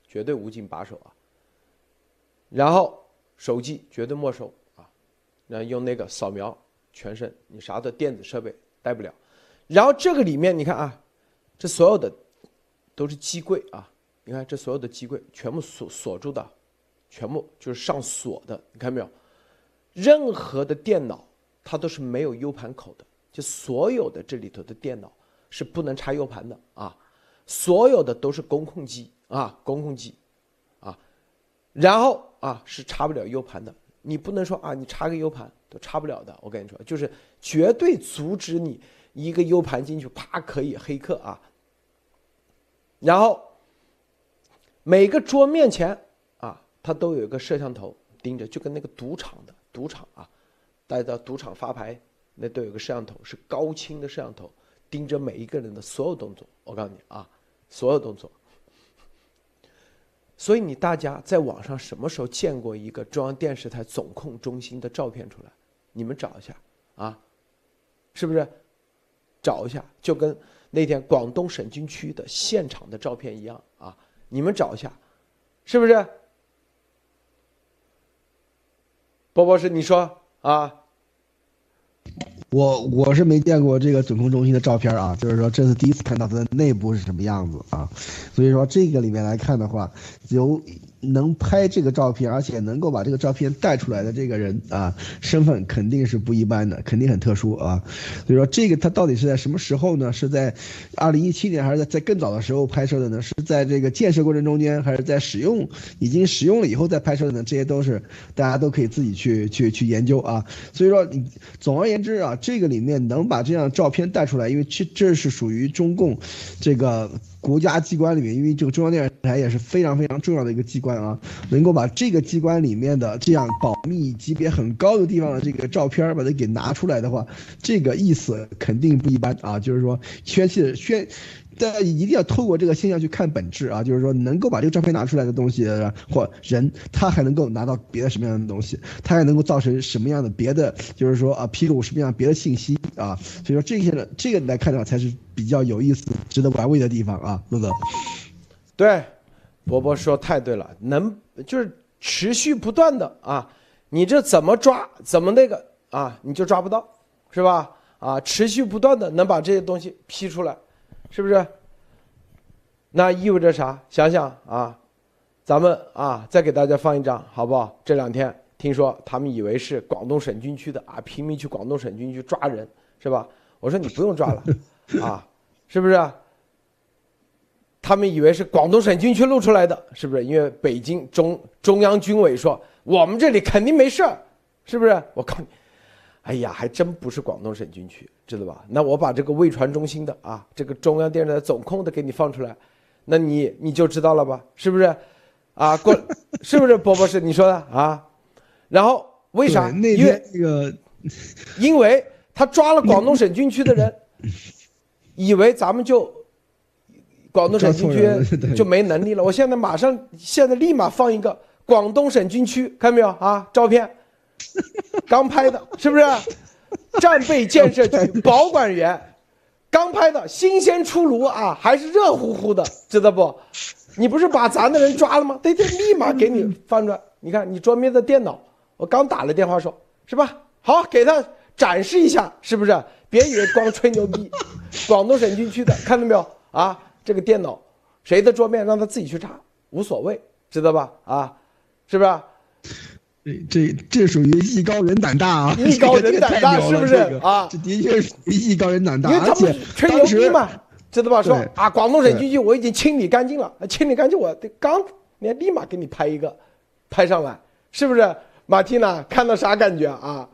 绝对武警把守啊。然后手机绝对没收啊，然后用那个扫描全身，你啥的电子设备带不了。然后这个里面你看啊，这所有的都是机柜啊，你看这所有的机柜全部锁锁住的，全部就是上锁的，你看没有？任何的电脑它都是没有 U 盘口的。就所有的这里头的电脑是不能插 U 盘的啊，所有的都是公控机啊，公控机，啊，然后啊是插不了 U 盘的，你不能说啊，你插个 U 盘都插不了的。我跟你说，就是绝对阻止你一个 U 盘进去，啪可以黑客啊。然后每个桌面前啊，它都有一个摄像头盯着，就跟那个赌场的赌场啊，带到赌场发牌。那都有个摄像头，是高清的摄像头，盯着每一个人的所有动作。我告诉你啊，所有动作。所以你大家在网上什么时候见过一个中央电视台总控中心的照片出来？你们找一下啊，是不是？找一下，就跟那天广东省军区的现场的照片一样啊。你们找一下，是不是？波波是你说啊？我我是没见过这个总控中心的照片啊，就是说这是第一次看到它的内部是什么样子啊，所以说这个里面来看的话，有。能拍这个照片，而且能够把这个照片带出来的这个人啊，身份肯定是不一般的，肯定很特殊啊。所以说，这个他到底是在什么时候呢？是在二零一七年，还是在在更早的时候拍摄的呢？是在这个建设过程中间，还是在使用已经使用了以后再拍摄的呢？这些都是大家都可以自己去去去研究啊。所以说，总而言之啊，这个里面能把这样照片带出来，因为这这是属于中共这个。国家机关里面，因为这个中央电视台也是非常非常重要的一个机关啊，能够把这个机关里面的这样保密级别很高的地方的这个照片把它给拿出来的话，这个意思肯定不一般啊，就是说宣泄宣。但一定要透过这个现象去看本质啊，就是说能够把这个照片拿出来的东西或人，他还能够拿到别的什么样的东西，他还能够造成什么样的别的，就是说啊披露什么样别的信息啊，所以说这些呢，这个来看的话才是比较有意思、值得玩味的地方啊，乐乐。对，伯伯说太对了，能就是持续不断的啊，你这怎么抓怎么那个啊，你就抓不到，是吧？啊，持续不断的能把这些东西批出来。是不是？那意味着啥？想想啊，咱们啊，再给大家放一张，好不好？这两天听说他们以为是广东省军区的啊，拼命去广东省军区抓人，是吧？我说你不用抓了，啊，是不是？他们以为是广东省军区露出来的，是不是？因为北京中中央军委说我们这里肯定没事儿，是不是？我告诉你。哎呀，还真不是广东省军区，知道吧？那我把这个卫传中心的啊，这个中央电视台总控的给你放出来，那你你就知道了吧？是不是？啊，过 是不是？波波是你说的啊？然后为啥？因为那个，因为他抓了广东省军区的人，以为咱们就广东省军区就没能力了。我现在马上，现在立马放一个广东省军区，看到没有啊？照片，刚拍的，是不是？战备建设局 保管员，刚拍的，新鲜出炉啊，还是热乎乎的，知道不？你不是把咱的人抓了吗？得得，立马给你翻出来。你看你桌面的电脑，我刚打了电话说，是吧？好，给他展示一下，是不是？别以为光吹牛逼，广东省军区的，看到没有啊？这个电脑，谁的桌面让他自己去查，无所谓，知道吧？啊，是不是？这这这属于艺高人胆大啊！艺高人胆大 是不是啊？这的确是艺高人胆大，而且吹牛逼嘛，知道吧？说啊，广东省军区我已经清理干净了，清理干净，我刚连立马给你拍一个，拍上来，是不是？马蒂娜看到啥感觉啊？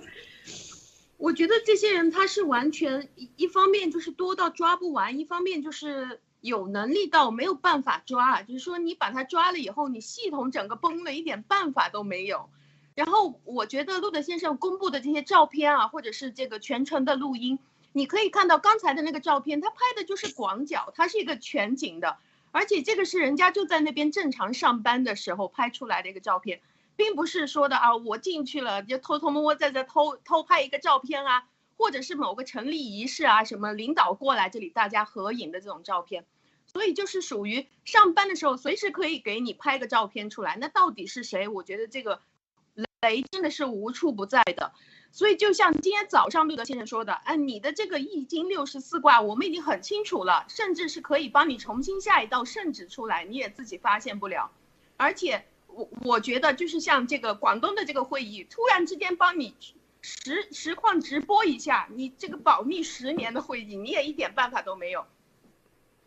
我觉得这些人他是完全一一方面就是多到抓不完，一方面就是有能力到没有办法抓，就是说你把他抓了以后，你系统整个崩了，一点办法都没有。然后我觉得路德先生公布的这些照片啊，或者是这个全程的录音，你可以看到刚才的那个照片，他拍的就是广角，它是一个全景的，而且这个是人家就在那边正常上班的时候拍出来的一个照片。并不是说的啊，我进去了就偷偷摸摸在这偷偷拍一个照片啊，或者是某个成立仪式啊，什么领导过来这里大家合影的这种照片，所以就是属于上班的时候随时可以给你拍个照片出来。那到底是谁？我觉得这个雷真的是无处不在的。所以就像今天早上路德先生说的，哎，你的这个易经六十四卦我们已经很清楚了，甚至是可以帮你重新下一道圣旨出来，你也自己发现不了，而且。我我觉得就是像这个广东的这个会议，突然之间帮你实实况直播一下，你这个保密十年的会议，你也一点办法都没有。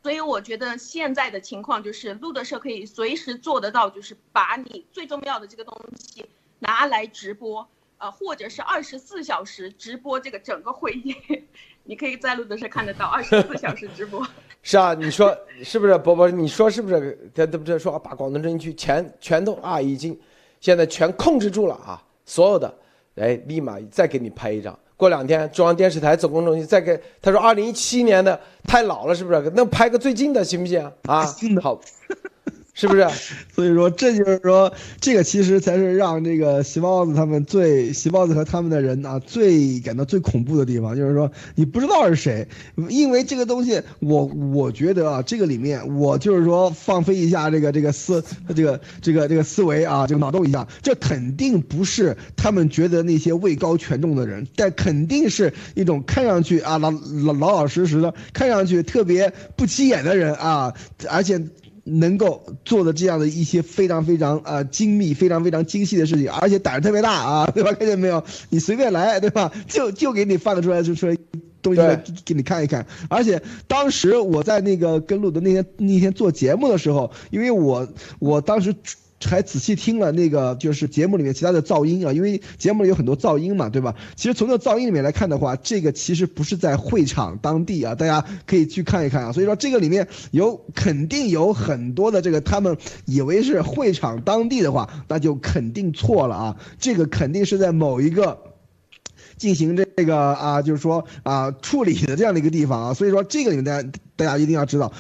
所以我觉得现在的情况就是路德社可以随时做得到，就是把你最重要的这个东西拿来直播，呃，或者是二十四小时直播这个整个会议。你可以在路德社看得到二十四小时直播。是啊，你说是不是？波波，你说是不是？他这不是说把广东军区全全都啊，已经现在全控制住了啊，所有的，哎，立马再给你拍一张。过两天中央电视台总工中心再给他说，二零一七年的太老了，是不是？那拍个最近的行不行啊？好。是不是？所以说，这就是说，这个其实才是让这个席包子他们最席包子和他们的人啊最感到最恐怖的地方，就是说你不知道是谁，因为这个东西，我我觉得啊，这个里面我就是说放飞一下这个这个思这个这个这个思维啊，这个脑洞一下，这肯定不是他们觉得那些位高权重的人，但肯定是一种看上去啊老老老老实实的，看上去特别不起眼的人啊，而且。能够做的这样的一些非常非常啊精密、非常非常精细的事情，而且胆儿特别大啊，对吧？看见没有？你随便来，对吧？就就给你放得出来，就出来东西来给你看一看。而且当时我在那个跟鲁的那天那天做节目的时候，因为我我当时。还仔细听了那个就是节目里面其他的噪音啊，因为节目里有很多噪音嘛，对吧？其实从这噪音里面来看的话，这个其实不是在会场当地啊，大家可以去看一看啊。所以说这个里面有肯定有很多的这个他们以为是会场当地的话，那就肯定错了啊。这个肯定是在某一个进行这个啊，就是说啊处理的这样的一个地方啊。所以说这个里面大家大家一定要知道。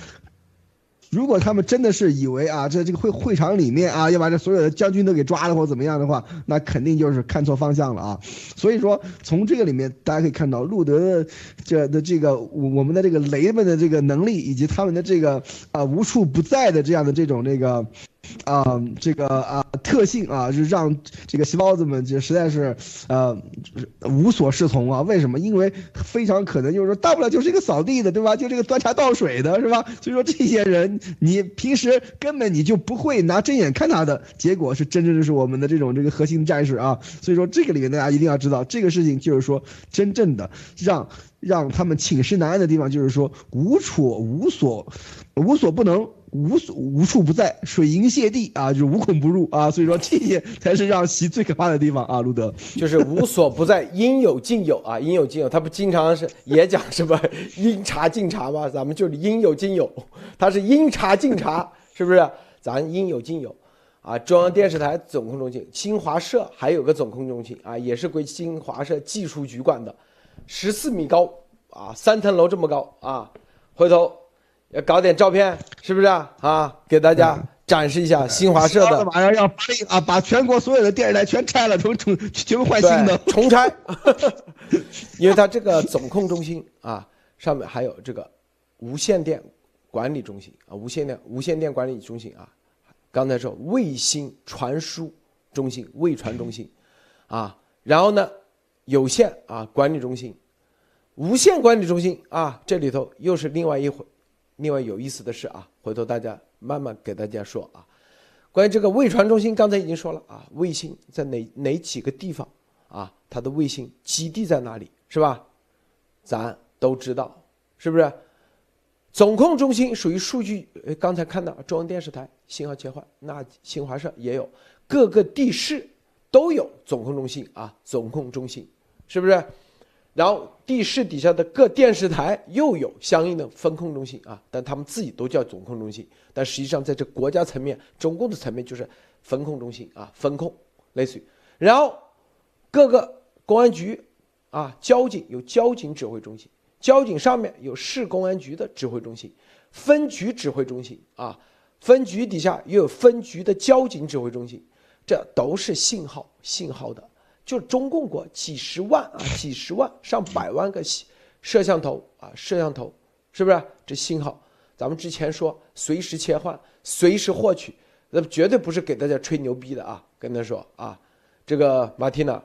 如果他们真的是以为啊，在这个会会场里面啊，要把这所有的将军都给抓了或怎么样的话，那肯定就是看错方向了啊。所以说，从这个里面大家可以看到，路德的这的这个我们的这个雷们的这个能力，以及他们的这个啊无处不在的这样的这种那个。啊，这个啊特性啊，是让这个细胞子们就实在是呃无所适从啊。为什么？因为非常可能就是说，大不了就是一个扫地的，对吧？就这个端茶倒水的，是吧？所以说这些人，你平时根本你就不会拿真眼看他的，结果是真正的是我们的这种这个核心战士啊。所以说这个里面大家一定要知道，这个事情就是说真正的让让他们寝食难安的地方，就是说无处无所无所不能。无所无处不在，水银泻地啊，就是无孔不入啊，所以说这些才是让习最可怕的地方啊。路德就是无所不在，应有尽有啊，应有尽有。他不经常是也讲什么应查尽查吗？咱们就是应有尽有，他是应查尽查，是不是？咱应有尽有啊。中央电视台总控中心，新华社还有个总控中心啊，也是归新华社技术局管的，十四米高啊，三层楼这么高啊。回头。要搞点照片，是不是啊？啊，给大家展示一下新华社的。马上要发啊，把全国所有的电视台全拆了，重重全部换新的，重拆。因为它这个总控中心啊，上面还有这个无线电管理中心啊，无线电无线电管理中心啊，刚才说卫星传输中心、卫传中心啊，然后呢，有线啊管理中心。无线管理中心啊，这里头又是另外一回，另外有意思的是啊，回头大家慢慢给大家说啊。关于这个卫传中心，刚才已经说了啊，卫星在哪哪几个地方啊？它的卫星基地在哪里，是吧？咱都知道，是不是？总控中心属于数据，刚才看到中央电视台信号切换，那新华社也有，各个地市都有总控中心啊，总控中心是不是？然后地市底下的各电视台又有相应的分控中心啊，但他们自己都叫总控中心，但实际上在这国家层面、中共的层面就是分控中心啊，分控类似于。然后各个公安局啊，交警有交警指挥中心，交警上面有市公安局的指挥中心，分局指挥中心啊，分局底下又有分局的交警指挥中心，这都是信号信号的。就中共国几十万啊，几十万上百万个摄像头啊，摄像头是不是？这信号，咱们之前说随时切换，随时获取，那绝对不是给大家吹牛逼的啊！跟他说啊，这个马蒂娜。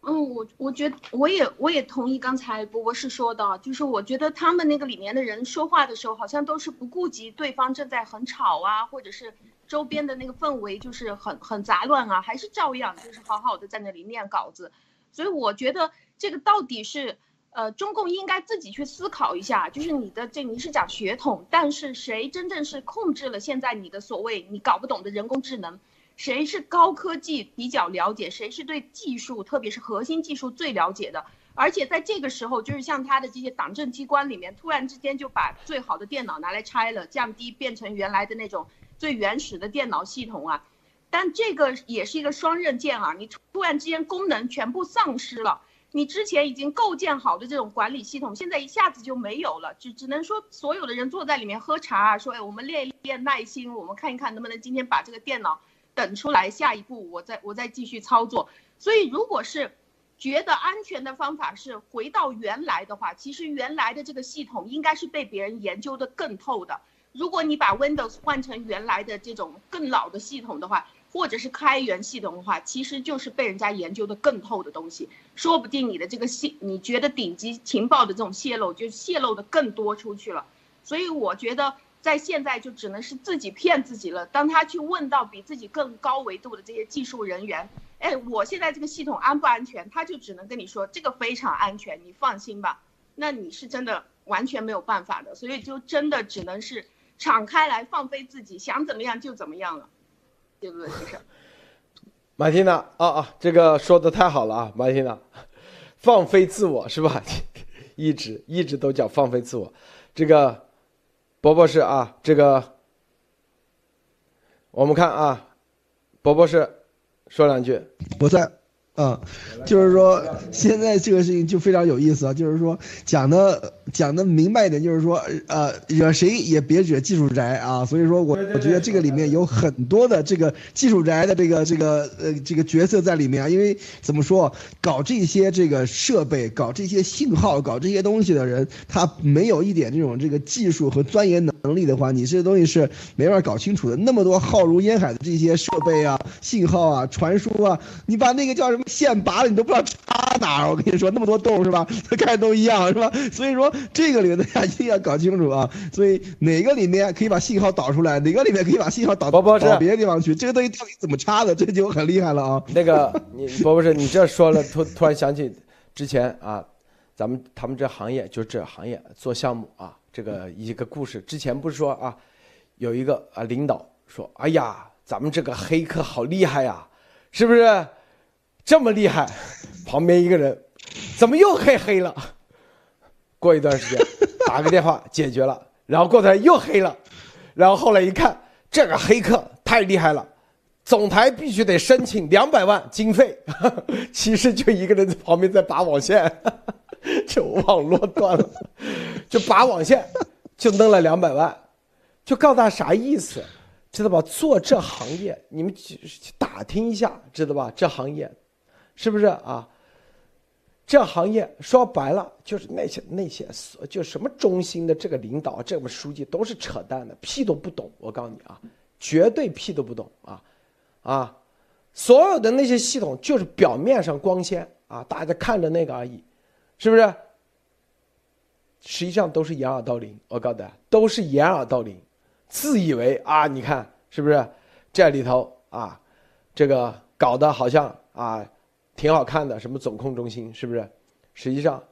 嗯，我我觉得我也我也同意刚才博博士说的，就是我觉得他们那个里面的人说话的时候，好像都是不顾及对方正在很吵啊，或者是。周边的那个氛围就是很很杂乱啊，还是照样就是好好的在那里念稿子，所以我觉得这个到底是，呃，中共应该自己去思考一下，就是你的这你是讲血统，但是谁真正是控制了现在你的所谓你搞不懂的人工智能，谁是高科技比较了解，谁是对技术特别是核心技术最了解的，而且在这个时候，就是像他的这些党政机关里面，突然之间就把最好的电脑拿来拆了，降低变成原来的那种。最原始的电脑系统啊，但这个也是一个双刃剑啊！你突然之间功能全部丧失了，你之前已经构建好的这种管理系统，现在一下子就没有了，只只能说所有的人坐在里面喝茶，说哎，我们练一练耐心，我们看一看能不能今天把这个电脑等出来，下一步我再我再继续操作。所以，如果是觉得安全的方法是回到原来的话，其实原来的这个系统应该是被别人研究的更透的。如果你把 Windows 换成原来的这种更老的系统的话，或者是开源系统的话，其实就是被人家研究的更透的东西，说不定你的这个泄，你觉得顶级情报的这种泄露就泄露的更多出去了。所以我觉得在现在就只能是自己骗自己了。当他去问到比自己更高维度的这些技术人员，哎，我现在这个系统安不安全？他就只能跟你说这个非常安全，你放心吧。那你是真的完全没有办法的，所以就真的只能是。敞开来放飞自己，想怎么样就怎么样了，对不对？先生，马蒂娜啊啊，这个说的太好了啊，马蒂娜，放飞自我是吧？一直一直都讲放飞自我，这个博博士啊，这个我们看啊，博博士说两句，不在。嗯，就是说现在这个事情就非常有意思啊，就是说讲的讲的明白一点，就是说呃惹谁也别惹技术宅啊，所以说我我觉得这个里面有很多的这个技术宅的这个这个呃这个角色在里面啊，因为怎么说搞这些这个设备、搞这些信号、搞这些东西的人，他没有一点这种这个技术和钻研能力的话，你这东西是没法搞清楚的。那么多浩如烟海的这些设备啊、信号啊、传输啊，你把那个叫什么？线拔了你都不知道插哪儿，我跟你说那么多洞是吧？它 看着都一样是吧？所以说这个里面大家一定要搞清楚啊。所以哪个里面可以把信号导出来，哪个里面可以把信号导到别的地方去，这个东西到底怎么插的，这就很厉害了啊。那个 你博博士，你这说了突突然想起之前啊，咱们他们这行业就这行业做项目啊，这个一个故事。之前不是说啊，有一个啊领导说，哎呀，咱们这个黑客好厉害呀，是不是？这么厉害，旁边一个人怎么又黑黑了？过一段时间 打个电话解决了，然后过段又黑了，然后后来一看这个黑客太厉害了，总台必须得申请两百万经费，其实就一个人在旁边在拔网线，就网络断了，就拔网线，就弄了两百万，就告诉他啥意思，知道吧？做这行业，你们去去打听一下，知道吧？这行业，是不是啊？这行业说白了就是那些那些就什么中心的这个领导、这个书记都是扯淡的，屁都不懂。我告诉你啊，绝对屁都不懂啊，啊，所有的那些系统就是表面上光鲜啊，大家看着那个而已，是不是？实际上都是掩耳盗铃。我告诉大家，都是掩耳盗铃，自以为啊，你看是不是？这里头啊，这个搞得好像啊。挺好看的，什么总控中心是不是？实际上，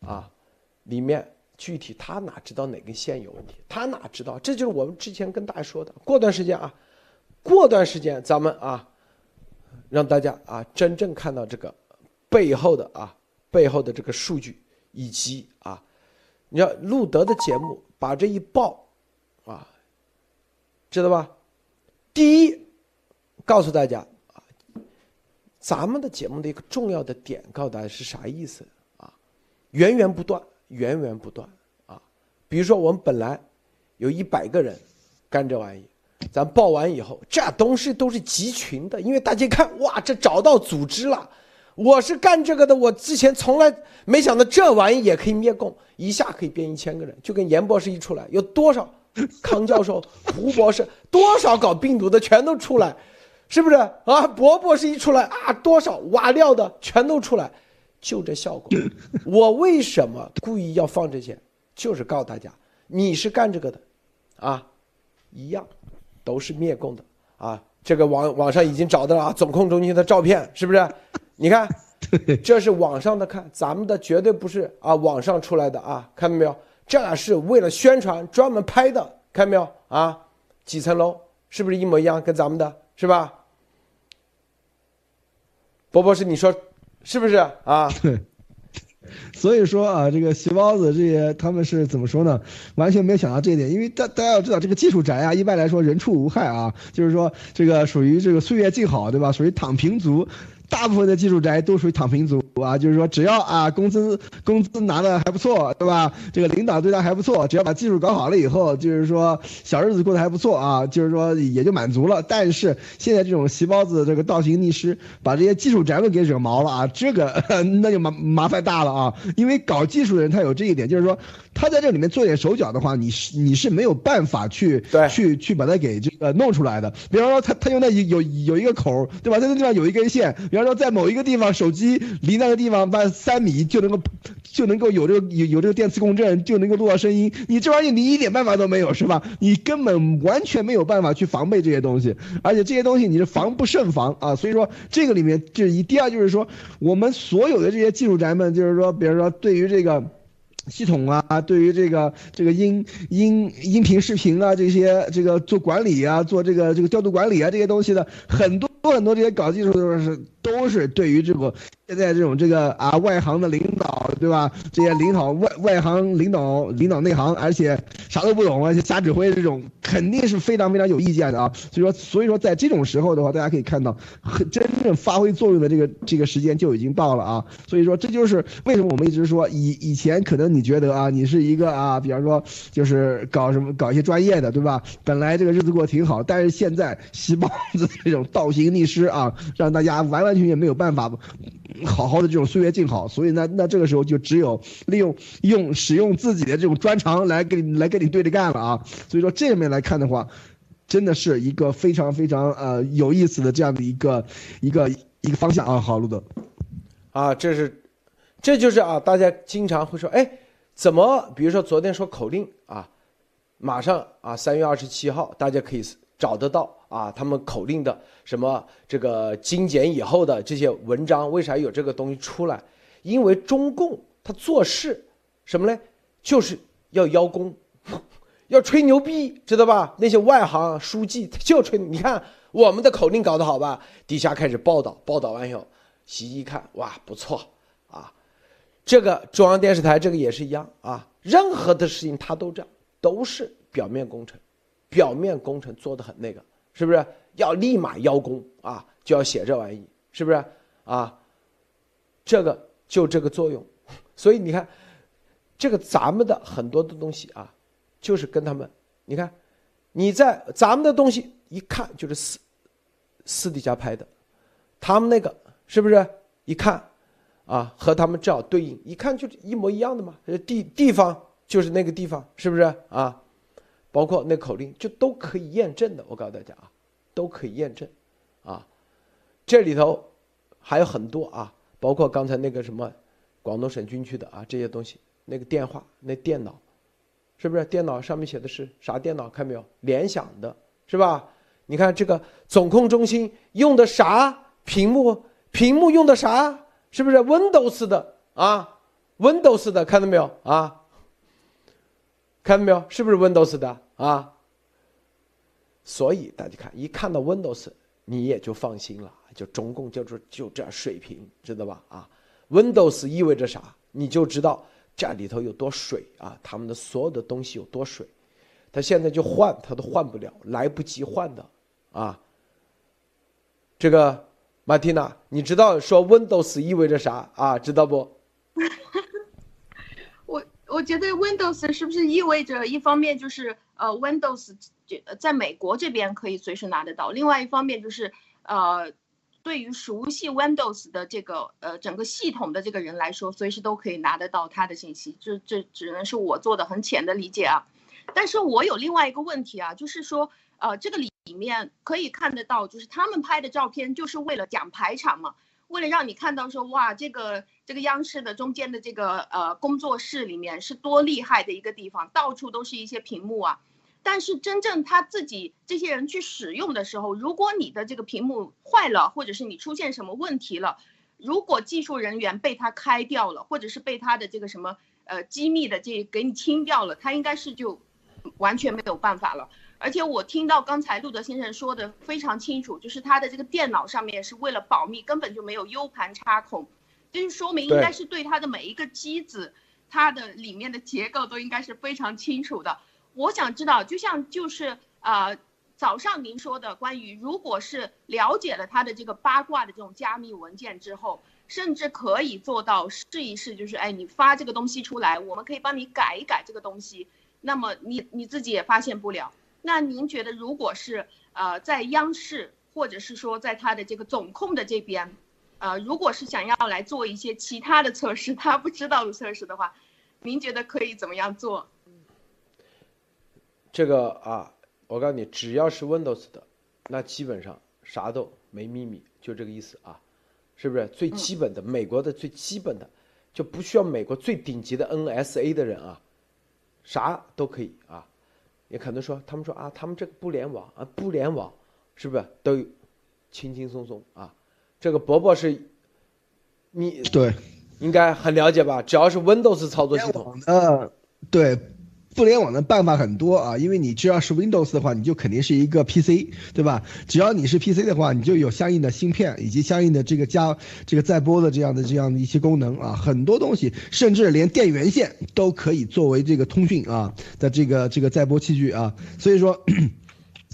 啊，里面具体他哪知道哪根线有问题？他哪知道？这就是我们之前跟大家说的。过段时间啊，过段时间咱们啊，让大家啊真正看到这个背后的啊背后的这个数据，以及啊，你要路德的节目把这一报，啊，知道吧？第一，告诉大家。咱们的节目的一个重要的点，告诉大家是啥意思啊？源源不断，源源不断啊！比如说，我们本来有一百个人干这玩意，咱报完以后，这东西都是集群的，因为大家看，哇，这找到组织了。我是干这个的，我之前从来没想到这玩意也可以灭共，一下可以变一千个人，就跟严博士一出来，有多少康教授、胡博士，多少搞病毒的全都出来。是不是啊？伯伯是一出来啊，多少瓦料的全都出来，就这效果。我为什么故意要放这些？就是告诉大家，你是干这个的，啊，一样，都是灭共的啊。这个网网上已经找到了啊总控中心的照片，是不是？你看，这是网上的，看咱们的绝对不是啊，网上出来的啊，看到没有？这俩是为了宣传专门拍的，看到没有啊？几层楼是不是一模一样？跟咱们的是吧？波波是，你说是不是啊？对，所以说啊，这个细包子这些他们是怎么说呢？完全没有想到这一点，因为大大家要知道，这个技术宅啊，一般来说人畜无害啊，就是说这个属于这个岁月静好，对吧？属于躺平族。大部分的技术宅都属于躺平族啊，就是说只要啊工资工资拿的还不错，对吧？这个领导对他还不错，只要把技术搞好了以后，就是说小日子过得还不错啊，就是说也就满足了。但是现在这种细胞子这个倒行逆施，把这些技术宅们给惹毛了啊，这个 那就麻麻烦大了啊。因为搞技术的人他有这一点，就是说他在这里面做点手脚的话，你是你是没有办法去去去把它给这个弄出来的。比方说他他用那有有一个口，对吧？在那地方有一根线，比方。说在某一个地方，手机离那个地方半三米就能够就能够有这个有有这个电磁共振，就能够录到声音。你这玩意你一点办法都没有，是吧？你根本完全没有办法去防备这些东西，而且这些东西你是防不胜防啊。所以说这个里面就是一第二就是说，我们所有的这些技术宅们，就是说，比如说对于这个。系统啊，对于这个这个音音音频视频啊，这些这个做管理啊，做这个这个调度管理啊，这些东西的很多很多这些搞技术的是都是对于这个。现在这种这个啊外行的领导对吧？这些领导外外行领导领导内行，而且啥都不懂，而且瞎指挥这种肯定是非常非常有意见的啊。所以说所以说在这种时候的话，大家可以看到，真正发挥作用的这个这个时间就已经到了啊。所以说这就是为什么我们一直说以以前可能你觉得啊你是一个啊，比方说就是搞什么搞一些专业的对吧？本来这个日子过得挺好，但是现在细胞子这种倒行逆施啊，让大家完完完全也没有办法。好好的这种岁月静好，所以呢，那这个时候就只有利用用使用自己的这种专长来跟来跟你对着干了啊。所以说这面来看的话，真的是一个非常非常呃有意思的这样的一个一个一个方向啊。好，路德，啊，这是这就是啊，大家经常会说，哎，怎么比如说昨天说口令啊，马上啊三月二十七号大家可以找得到。啊，他们口令的什么这个精简以后的这些文章，为啥有这个东西出来？因为中共他做事什么呢？就是要邀功，要吹牛逼，知道吧？那些外行书记就吹，你看我们的口令搞得好吧？底下开始报道，报道完以后，习一看，哇，不错啊！这个中央电视台这个也是一样啊，任何的事情他都这样，都是表面工程，表面工程做的很那个。是不是要立马邀功啊？就要写这玩意，是不是啊？这个就这个作用，所以你看，这个咱们的很多的东西啊，就是跟他们，你看，你在咱们的东西一看就是私私底下拍的，他们那个是不是一看啊和他们正好对应，一看就是一模一样的嘛，地地方就是那个地方，是不是啊？包括那口令就都可以验证的，我告诉大家啊，都可以验证，啊，这里头还有很多啊，包括刚才那个什么广东省军区的啊这些东西。那个电话，那电脑，是不是电脑上面写的是啥电脑？看没有，联想的，是吧？你看这个总控中心用的啥屏幕？屏幕用的啥？是不是 Windows 的啊？Windows 的，看到没有啊？看到没有？是不是 Windows 的啊？所以大家看，一看到 Windows，你也就放心了，就中共就是就这水平，知道吧？啊，Windows 意味着啥？你就知道。这里头有多水啊！他们的所有的东西有多水，他现在就换，他都换不了，来不及换的啊！这个马蒂娜，你知道说 Windows 意味着啥啊？知道不？我觉得 Windows 是不是意味着一方面就是呃 Windows 在美国这边可以随时拿得到，另外一方面就是呃。对于熟悉 Windows 的这个呃整个系统的这个人来说，随时都可以拿得到他的信息，这这只能是我做的很浅的理解啊。但是我有另外一个问题啊，就是说呃这个里面可以看得到，就是他们拍的照片就是为了讲排场嘛，为了让你看到说哇这个这个央视的中间的这个呃工作室里面是多厉害的一个地方，到处都是一些屏幕啊。但是真正他自己这些人去使用的时候，如果你的这个屏幕坏了，或者是你出现什么问题了，如果技术人员被他开掉了，或者是被他的这个什么呃机密的这给你清掉了，他应该是就完全没有办法了。而且我听到刚才路德先生说的非常清楚，就是他的这个电脑上面是为了保密，根本就没有 U 盘插孔，就是说明应该是对他的每一个机子，它的里面的结构都应该是非常清楚的。我想知道，就像就是呃，早上您说的关于，如果是了解了他的这个八卦的这种加密文件之后，甚至可以做到试一试，就是哎，你发这个东西出来，我们可以帮你改一改这个东西，那么你你自己也发现不了。那您觉得，如果是呃在央视或者是说在他的这个总控的这边，呃，如果是想要来做一些其他的测试，他不知道的测试的话，您觉得可以怎么样做？这个啊，我告诉你，只要是 Windows 的，那基本上啥都没秘密，就这个意思啊，是不是？最基本的，美国的最基本的，就不需要美国最顶级的 NSA 的人啊，啥都可以啊。也可能说，他们说啊，他们这个不联网啊，不联网，是不是都轻轻松松啊？这个伯伯是，你对，应该很了解吧？只要是 Windows 操作系统，呃，对。互联网的办法很多啊，因为你只要是 Windows 的话，你就肯定是一个 PC，对吧？只要你是 PC 的话，你就有相应的芯片以及相应的这个加这个载波的这样的这样的一些功能啊，很多东西，甚至连电源线都可以作为这个通讯啊的这个这个载波器具啊，所以说。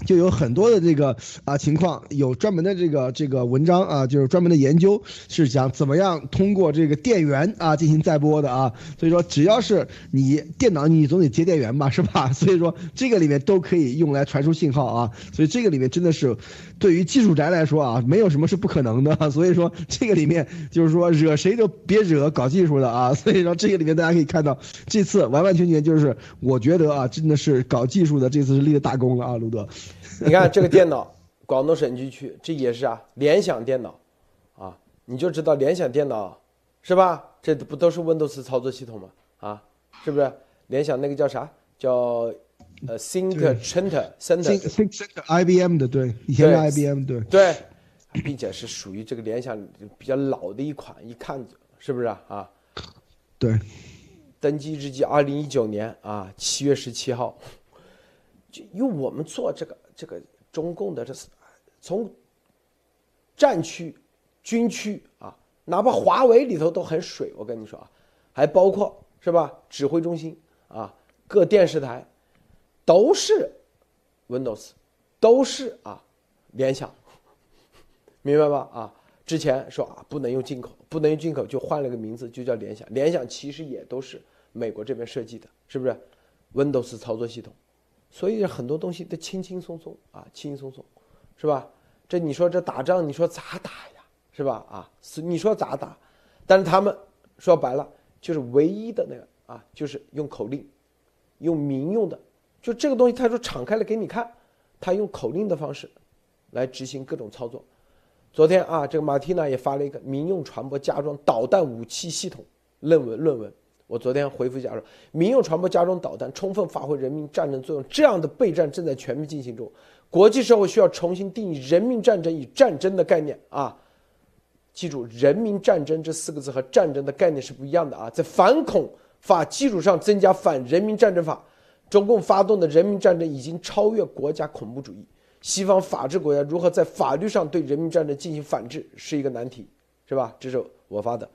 就有很多的这个啊情况，有专门的这个这个文章啊，就是专门的研究，是讲怎么样通过这个电源啊进行载波的啊。所以说，只要是你电脑，你总得接电源吧，是吧？所以说，这个里面都可以用来传输信号啊。所以这个里面真的是，对于技术宅来说啊，没有什么是不可能的。所以说，这个里面就是说惹谁都别惹搞技术的啊。所以说，这个里面大家可以看到，这次完完全全就是我觉得啊，真的是搞技术的这次是立了大功了啊，卢德。你看这个电脑，广东省军区，这也是啊，联想电脑，啊，你就知道联想电脑，是吧？这不都是 Windows 操作系统吗？啊，是不是？联想那个叫啥？叫呃，Think Center Center，Think Center，IBM 的，对，以前是 IBM，对，对，并且是属于这个联想比较老的一款，一看是不是啊？啊，对，登基日记，二零一九年啊，七月十七号，就因为我们做这个。这个中共的这是从战区、军区啊，哪怕华为里头都很水。我跟你说啊，还包括是吧？指挥中心啊，各电视台都是 Windows，都是啊联想，明白吧？啊，之前说啊不能用进口，不能用进口，就换了个名字，就叫联想。联想其实也都是美国这边设计的，是不是？Windows 操作系统，所以很多东西都轻轻松松啊，轻轻松松，是吧？这你说这打仗，你说咋打呀？是吧？啊，是你说咋打？但是他们说白了，就是唯一的那个啊，就是用口令，用民用的，就这个东西，他说敞开了给你看，他用口令的方式来执行各种操作。昨天啊，这个马蒂娜也发了一个民用船舶加装导弹武器系统论文论文。我昨天回复一下说，民用船舶加装导弹，充分发挥人民战争作用，这样的备战正在全面进行中。国际社会需要重新定义人民战争与战争的概念啊！记住，人民战争这四个字和战争的概念是不一样的啊！在反恐法基础上增加反人民战争法，中共发动的人民战争已经超越国家恐怖主义。西方法治国家如何在法律上对人民战争进行反制，是一个难题，是吧？这是我发的。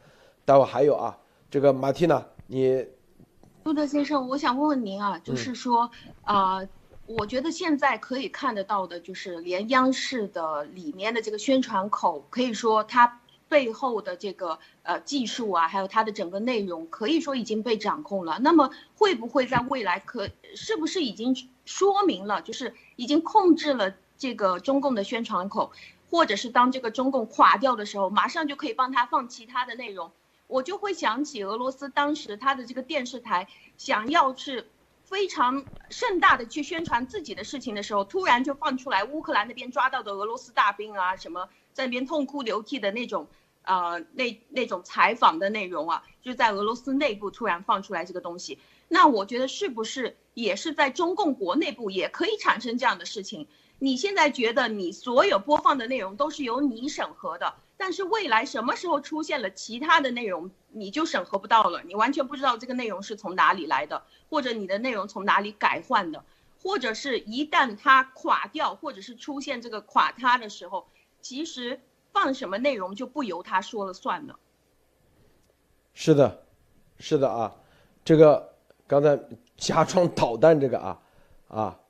待会还有啊，这个马蒂娜。你，路德先生，我想问问您啊，就是说，啊，我觉得现在可以看得到的，就是连央视的里面的这个宣传口，可以说它背后的这个呃技术啊，还有它的整个内容，可以说已经被掌控了。那么会不会在未来可，是不是已经说明了，就是已经控制了这个中共的宣传口，或者是当这个中共垮掉的时候，马上就可以帮他放其他的内容？我就会想起俄罗斯当时他的这个电视台想要是非常盛大的去宣传自己的事情的时候，突然就放出来乌克兰那边抓到的俄罗斯大兵啊，什么在那边痛哭流涕的那种，呃，那那种采访的内容啊，就在俄罗斯内部突然放出来这个东西。那我觉得是不是也是在中共国内部也可以产生这样的事情？你现在觉得你所有播放的内容都是由你审核的？但是未来什么时候出现了其他的内容，你就审核不到了，你完全不知道这个内容是从哪里来的，或者你的内容从哪里改换的，或者是一旦它垮掉，或者是出现这个垮塌的时候，其实放什么内容就不由他说了算了。是的，是的啊，这个刚才加装导弹这个啊啊，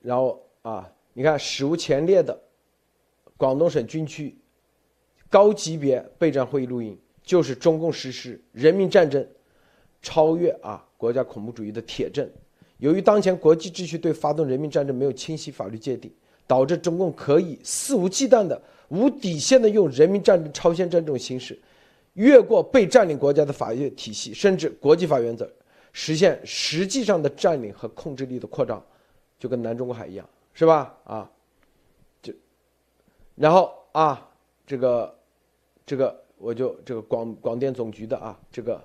然后啊，你看史无前例的。广东省军区高级别备战会议录音，就是中共实施人民战争，超越啊国家恐怖主义的铁证。由于当前国际秩序对发动人民战争没有清晰法律界定，导致中共可以肆无忌惮的、无底线的用人民战争、超限战这种形式，越过被占领国家的法律体系，甚至国际法原则，实现实际上的占领和控制力的扩张，就跟南中国海一样，是吧？啊。然后啊，这个，这个我就这个广广电总局的啊，这个，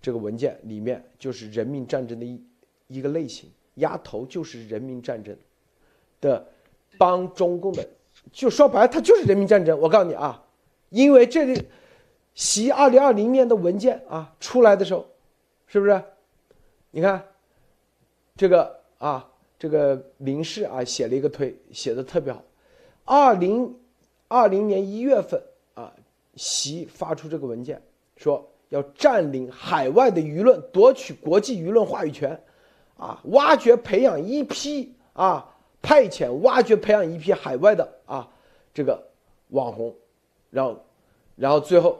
这个文件里面就是人民战争的一一个类型，压头就是人民战争的，帮中共的，就说白了，它就是人民战争。我告诉你啊，因为这里习二零二零年的文件啊出来的时候，是不是？你看，这个啊，这个林氏啊写了一个推，写的特别好。二零二零年一月份啊，习发出这个文件，说要占领海外的舆论，夺取国际舆论话语权，啊，挖掘培养一批啊，派遣挖掘培养一批海外的啊，这个网红，然后，然后最后，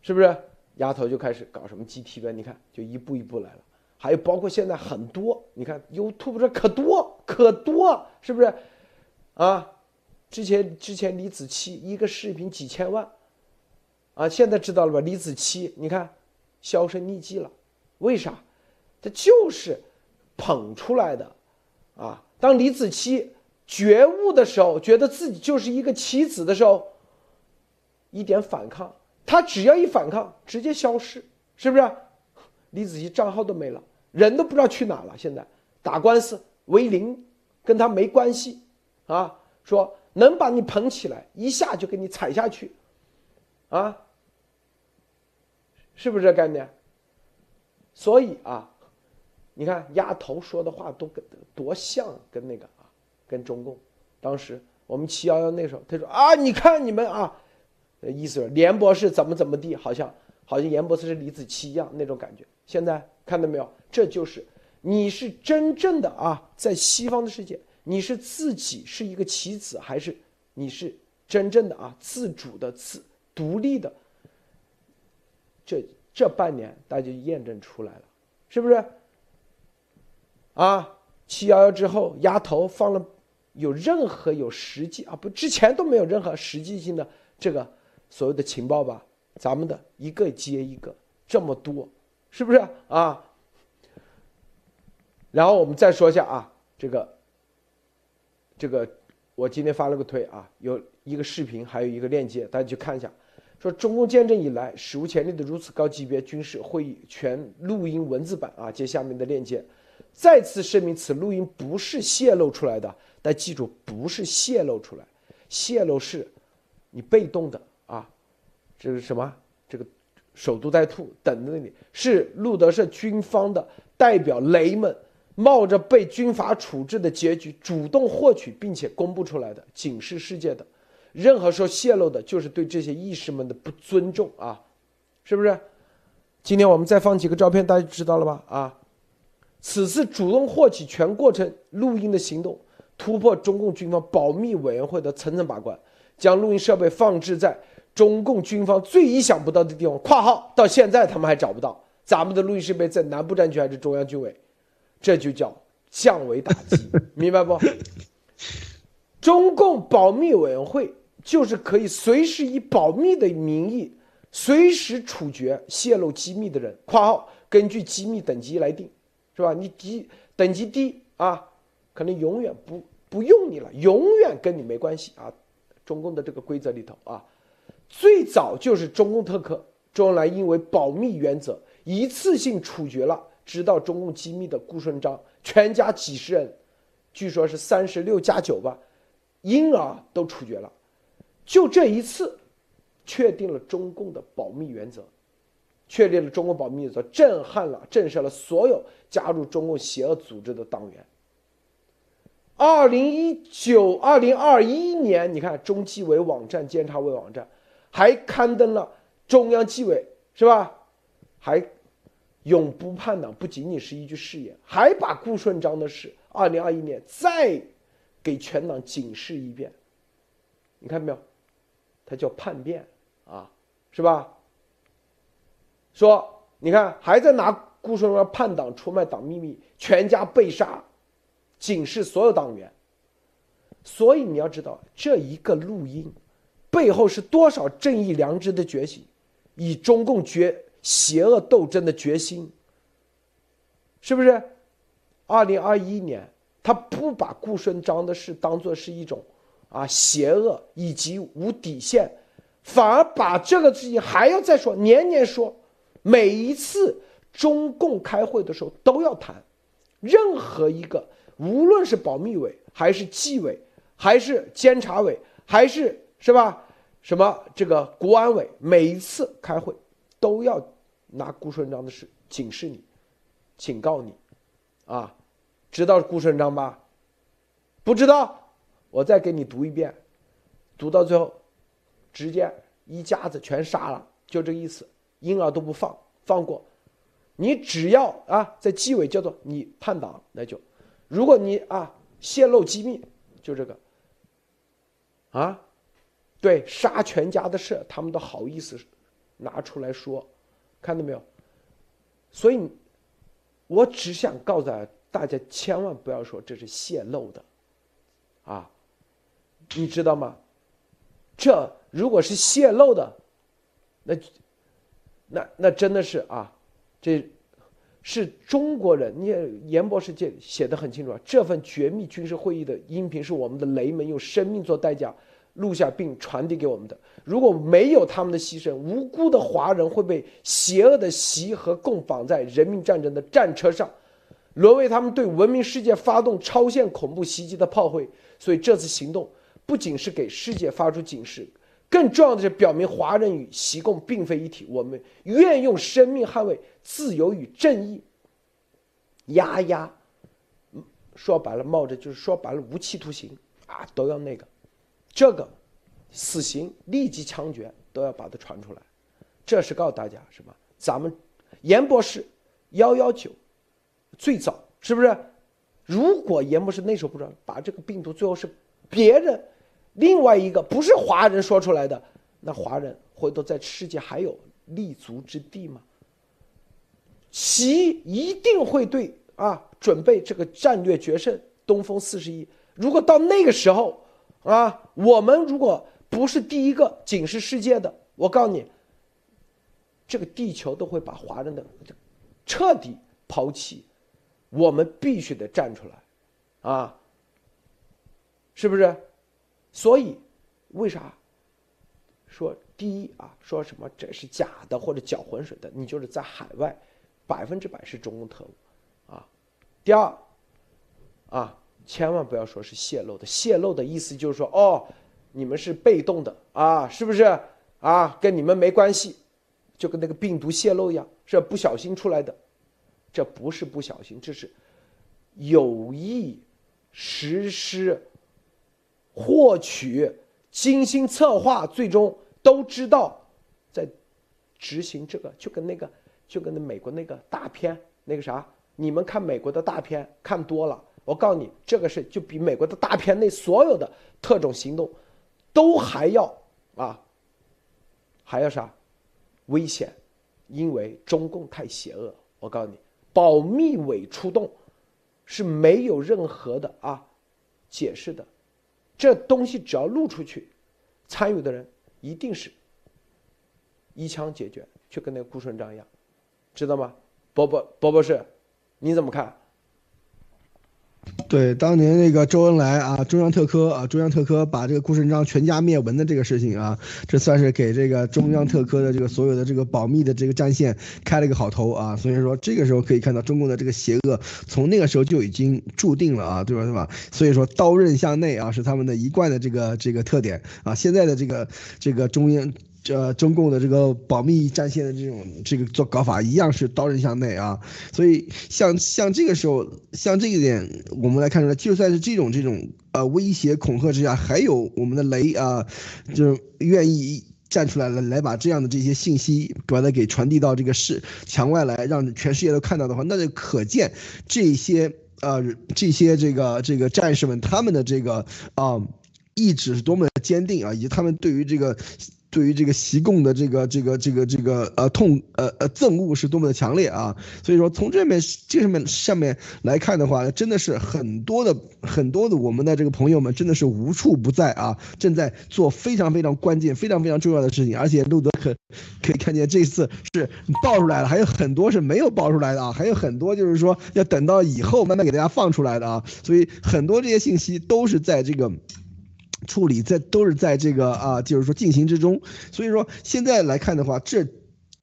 是不是丫头就开始搞什么 GTV？你看，就一步一步来了。还有包括现在很多，你看 YouTube 这可多可多，是不是？啊？之前之前李子柒一个视频几千万，啊，现在知道了吧？李子柒你看销声匿迹了，为啥？他就是捧出来的，啊！当李子柒觉悟的时候，觉得自己就是一个棋子的时候，一点反抗，他只要一反抗，直接消失，是不是？李子柒账号都没了，人都不知道去哪了。现在打官司为零，跟他没关系，啊，说。能把你捧起来，一下就给你踩下去，啊，是不是这概念？所以啊，你看丫头说的话都跟多像，跟那个啊，跟中共当时我们七幺幺那时候，他说啊，你看你们啊，意思是连博士怎么怎么地，好像好像严博士是李子柒一样那种感觉。现在看到没有？这就是你是真正的啊，在西方的世界。你是自己是一个棋子，还是你是真正的啊自主的、自独立的？这这半年大家就验证出来了，是不是？啊，七幺幺之后压头放了，有任何有实际啊不之前都没有任何实际性的这个所谓的情报吧？咱们的一个接一个这么多，是不是啊？然后我们再说一下啊，这个这个我今天发了个推啊，有一个视频，还有一个链接，大家去看一下。说中共建政以来史无前例的如此高级别军事会议全录音文字版啊，接下面的链接。再次声明，此录音不是泄露出来的，但记住，不是泄露出来，泄露是，你被动的啊，这是什么？这个守株待兔，等在那里。是路德社军方的代表雷们冒着被军阀处置的结局，主动获取并且公布出来的，警示世界的。任何说泄露的，就是对这些义士们的不尊重啊，是不是？今天我们再放几个照片，大家知道了吧？啊。此次主动获取全过程录音的行动，突破中共军方保密委员会的层层把关，将录音设备放置在中共军方最意想不到的地方（括号到现在他们还找不到咱们的录音设备在南部战区还是中央军委），这就叫降维打击，明白不？中共保密委员会就是可以随时以保密的名义，随时处决泄露机密的人（括号根据机密等级来定）。是吧？你低等级低啊，可能永远不不用你了，永远跟你没关系啊。中共的这个规则里头啊，最早就是中共特科周恩来因为保密原则，一次性处决了知道中共机密的顾顺章全家几十人，据说是三十六加九吧，婴儿都处决了。就这一次，确定了中共的保密原则。确立了中共保密原则，震撼了、震慑了所有加入中共邪恶组织的党员。二零一九、二零二一年，你看中纪委网站、监察委网站还刊登了中央纪委是吧？还永不叛党，不仅仅是一句誓言，还把顾顺章的事，二零二一年再给全党警示一遍。你看到没有？他叫叛变啊，是吧？说，你看还在拿顾顺章叛党、出卖党秘密，全家被杀，警示所有党员。所以你要知道，这一个录音背后是多少正义良知的觉醒，以中共决邪恶斗争的决心，是不是？二零二一年，他不把顾顺章的事当做是一种啊邪恶以及无底线，反而把这个事情还要再说，年年说。每一次中共开会的时候都要谈，任何一个，无论是保密委还是纪委，还是监察委，还是是吧？什么这个国安委，每一次开会都要拿顾顺章的事警示你，警告你，啊，知道顾顺章吧？不知道，我再给你读一遍，读到最后，直接一家子全杀了，就这意思。婴儿都不放放过，你只要啊在纪委叫做你叛党，那就，如果你啊泄露机密，就这个，啊，对杀全家的事，他们都好意思拿出来说，看到没有？所以，我只想告诉大家，千万不要说这是泄露的，啊，你知道吗？这如果是泄露的，那。那那真的是啊，这是中国人。你严博士写写的很清楚啊，这份绝密军事会议的音频是我们的雷门用生命做代价录下并传递给我们的。如果没有他们的牺牲，无辜的华人会被邪恶的习和共绑在人民战争的战车上，沦为他们对文明世界发动超限恐怖袭击的炮灰。所以这次行动不仅是给世界发出警示。更重要的是，表明华人与习共并非一体。我们愿用生命捍卫自由与正义。压压，说白了，冒着就是说白了，无期徒刑啊，都要那个，这个，死刑立即枪决都要把它传出来。这是告诉大家什么？咱们严博士幺幺九最早是不是？如果严博士那时候不知道，把这个病毒最后是别人。另外一个不是华人说出来的，那华人回头在世界还有立足之地吗？习一定会对啊准备这个战略决胜东风四十一。如果到那个时候啊，我们如果不是第一个警示世界的，我告诉你，这个地球都会把华人的彻底抛弃。我们必须得站出来，啊，是不是？所以，为啥说第一啊？说什么这是假的或者搅浑水的？你就是在海外。百分之百是中共特务，啊，第二，啊，千万不要说是泄露的，泄露的意思就是说，哦，你们是被动的啊，是不是啊？跟你们没关系，就跟那个病毒泄露一样，是不小心出来的，这不是不小心，这是有意实施、获取、精心策划，最终都知道在执行这个，就跟那个。就跟那美国那个大片那个啥，你们看美国的大片看多了，我告诉你，这个是就比美国的大片内所有的特种行动，都还要啊，还要啥危险，因为中共太邪恶。我告诉你，保密委出动是没有任何的啊解释的，这东西只要露出去，参与的人一定是一枪解决，就跟那个顾顺章一样。知道吗，伯伯伯博士，你怎么看？对，当年那个周恩来啊，中央特科啊，中央特科把这个顾顺章全家灭门的这个事情啊，这算是给这个中央特科的这个所有的这个保密的这个战线开了一个好头啊。所以说，这个时候可以看到中共的这个邪恶从那个时候就已经注定了啊，对吧？对吧？所以说，刀刃向内啊，是他们的一贯的这个这个特点啊。现在的这个这个中央。这中共的这个保密战线的这种这个做搞法一样是刀刃向内啊，所以像像这个时候，像这一点，我们来看出来，就算是这种这种呃威胁恐吓之下，还有我们的雷啊，就愿意站出来来来把这样的这些信息把它给传递到这个市墙外来，让全世界都看到的话，那就可见这些呃这些这个这个战士们他们的这个啊意志是多么的坚定啊，以及他们对于这个。对于这个习共的这个这个这个这个呃痛呃呃憎恶是多么的强烈啊！所以说从这面这上面上面来看的话，真的是很多的很多的我们的这个朋友们真的是无处不在啊，正在做非常非常关键、非常非常重要的事情。而且路德可可以看见这次是爆出来了，还有很多是没有爆出来的啊，还有很多就是说要等到以后慢慢给大家放出来的啊。所以很多这些信息都是在这个。处理在都是在这个啊，就是说进行之中，所以说现在来看的话，这。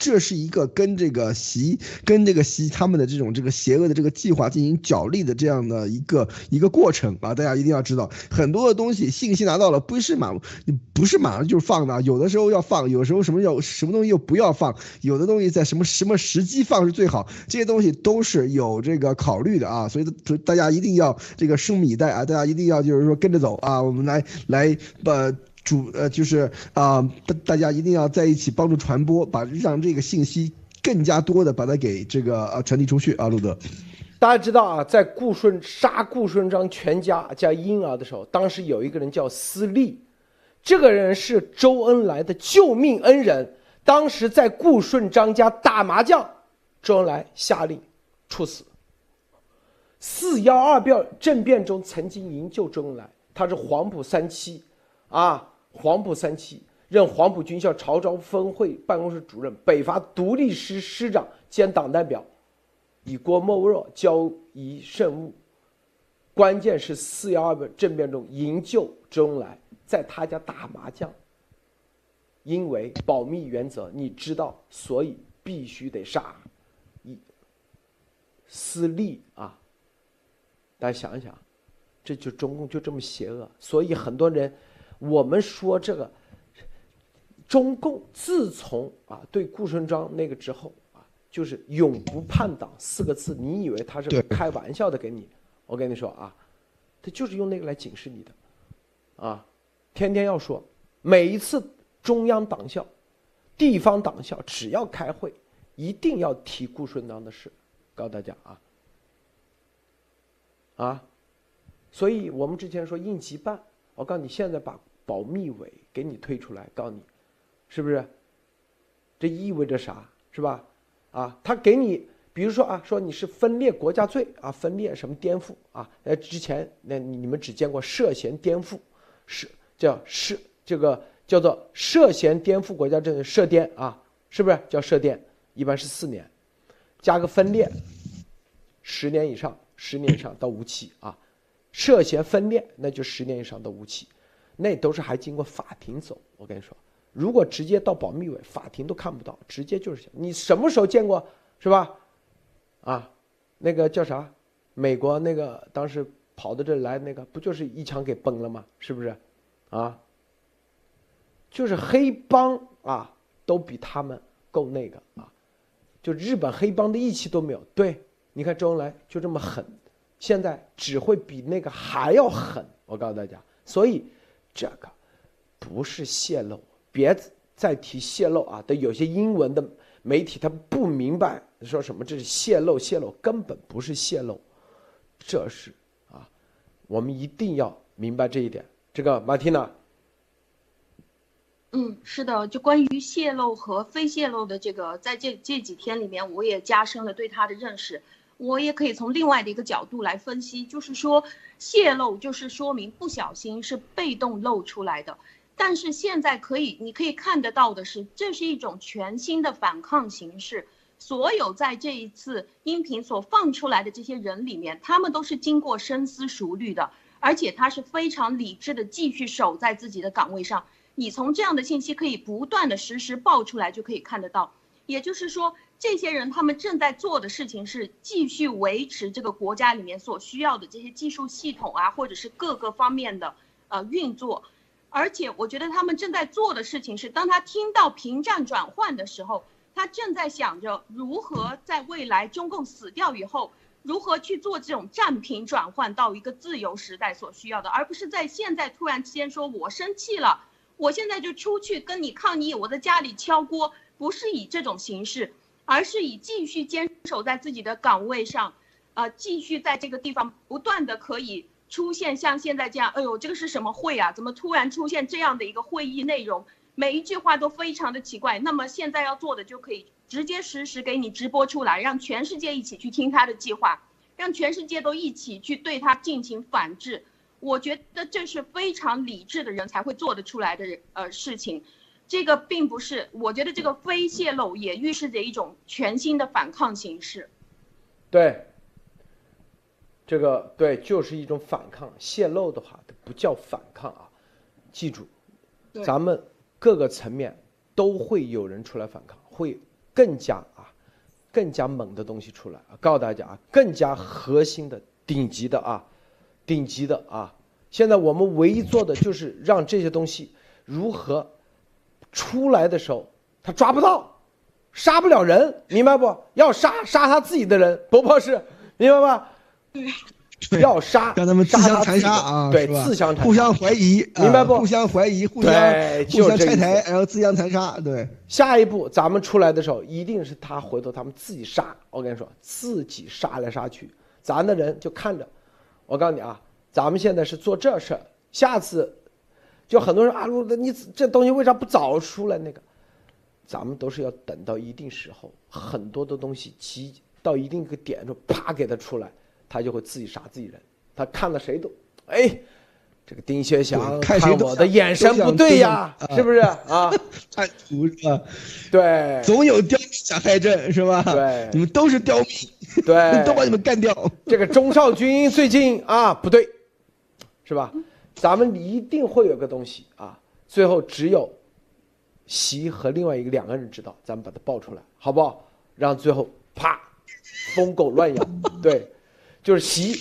这是一个跟这个习跟这个习他们的这种这个邪恶的这个计划进行角力的这样的一个一个过程啊！大家一定要知道，很多的东西信息拿到了，不是马你不是马上就放的，有的时候要放，有时候什么要什么东西又不要放，有的东西在什么什么时机放是最好，这些东西都是有这个考虑的啊！所以大家一定要这个拭目以待啊！大家一定要就是说跟着走啊！我们来来把。主呃就是啊，大大家一定要在一起帮助传播，把让这个信息更加多的把它给这个呃传递出去啊，路德。大家知道啊，在顾顺杀顾顺章全家加婴儿的时候，当时有一个人叫司隶，这个人是周恩来的救命恩人。当时在顾顺章家打麻将，周恩来下令处死。四幺二变政变中曾经营救周恩来，他是黄埔三期，啊。黄埔三期，任黄埔军校潮州分会办公室主任、北伐独立师师长兼党代表，以郭沫若交谊甚物。关键是四幺二政变中营救周恩来，在他家打麻将。因为保密原则，你知道，所以必须得杀。一私利啊！大家想一想，这就中共就这么邪恶，所以很多人。我们说这个，中共自从啊对顾顺章那个之后啊，就是永不叛党四个字，你以为他是开玩笑的？给你，我跟你说啊，他就是用那个来警示你的，啊，天天要说，每一次中央党校、地方党校只要开会，一定要提顾顺章的事，告诉大家啊，啊，所以我们之前说应急办，我告诉你，现在把。保密委给你推出来，告诉你，是不是？这意味着啥？是吧？啊，他给你比如说啊，说你是分裂国家罪啊，分裂什么颠覆啊？呃，之前那你们只见过涉嫌颠覆，是叫涉这个叫做涉嫌颠覆国家政涉颠啊，是不是叫涉颠？一般是四年，加个分裂，十年以上，十年以上到无期啊。涉嫌分裂，那就十年以上的无期，那都是还经过法庭走。我跟你说，如果直接到保密委，法庭都看不到，直接就是你什么时候见过是吧？啊，那个叫啥？美国那个当时跑到这来那个，不就是一枪给崩了吗？是不是？啊，就是黑帮啊，都比他们够那个啊，就日本黑帮的义气都没有。对，你看周恩来就这么狠。现在只会比那个还要狠，我告诉大家，所以这个不是泄露，别再提泄露啊！的有些英文的媒体他不明白说什么这是泄露，泄露根本不是泄露，这是啊，我们一定要明白这一点。这个马蒂娜，嗯，是的，就关于泄露和非泄露的这个，在这这几天里面，我也加深了对他的认识。我也可以从另外的一个角度来分析，就是说泄露就是说明不小心是被动露出来的，但是现在可以你可以看得到的是，这是一种全新的反抗形式。所有在这一次音频所放出来的这些人里面，他们都是经过深思熟虑的，而且他是非常理智的，继续守在自己的岗位上。你从这样的信息可以不断的实时爆出来，就可以看得到。也就是说。这些人他们正在做的事情是继续维持这个国家里面所需要的这些技术系统啊，或者是各个方面的呃运作，而且我觉得他们正在做的事情是，当他听到屏障转换的时候，他正在想着如何在未来中共死掉以后，如何去做这种战平转换到一个自由时代所需要的，而不是在现在突然之间说我生气了，我现在就出去跟你抗议，我在家里敲锅，不是以这种形式。而是以继续坚守在自己的岗位上，呃，继续在这个地方不断的可以出现像现在这样，哎呦，这个是什么会啊？怎么突然出现这样的一个会议内容？每一句话都非常的奇怪。那么现在要做的就可以直接实时给你直播出来，让全世界一起去听他的计划，让全世界都一起去对他进行反制。我觉得这是非常理智的人才会做得出来的呃事情。这个并不是，我觉得这个非泄露也预示着一种全新的反抗形式。对，这个对，就是一种反抗。泄露的话，不叫反抗啊，记住，咱们各个层面都会有人出来反抗，会更加啊，更加猛的东西出来啊，告诉大家啊，更加核心的、顶级的啊，顶级的啊。现在我们唯一做的就是让这些东西如何。出来的时候，他抓不到，杀不了人，明白不？要杀杀他自己的人，不博士，明白吧？对，要杀让他们自相残杀啊，对，自相互相怀疑，明白不？互相怀疑，互相互相拆台，然后自相残杀。对，下一步咱们出来的时候，一定是他回头他们自己杀。我跟你说，自己杀来杀去，咱的人就看着。我告诉你啊，咱们现在是做这事儿，下次。就很多人啊，你这东西为啥不早出来？那个，咱们都是要等到一定时候，很多的东西集到一定个点就啪给他出来，他就会自己杀自己人。他看了谁都，哎，这个丁薛祥看我的眼神不对呀，是不是啊？看图是吧？对，总有刁民想害朕是吧？对，你们都是刁民，对，都把你们干掉。这个钟少军最近啊，不对，是吧？咱们一定会有个东西啊，最后只有习和另外一个两个人知道，咱们把它爆出来，好不好？让最后啪，疯狗乱咬，对，就是习，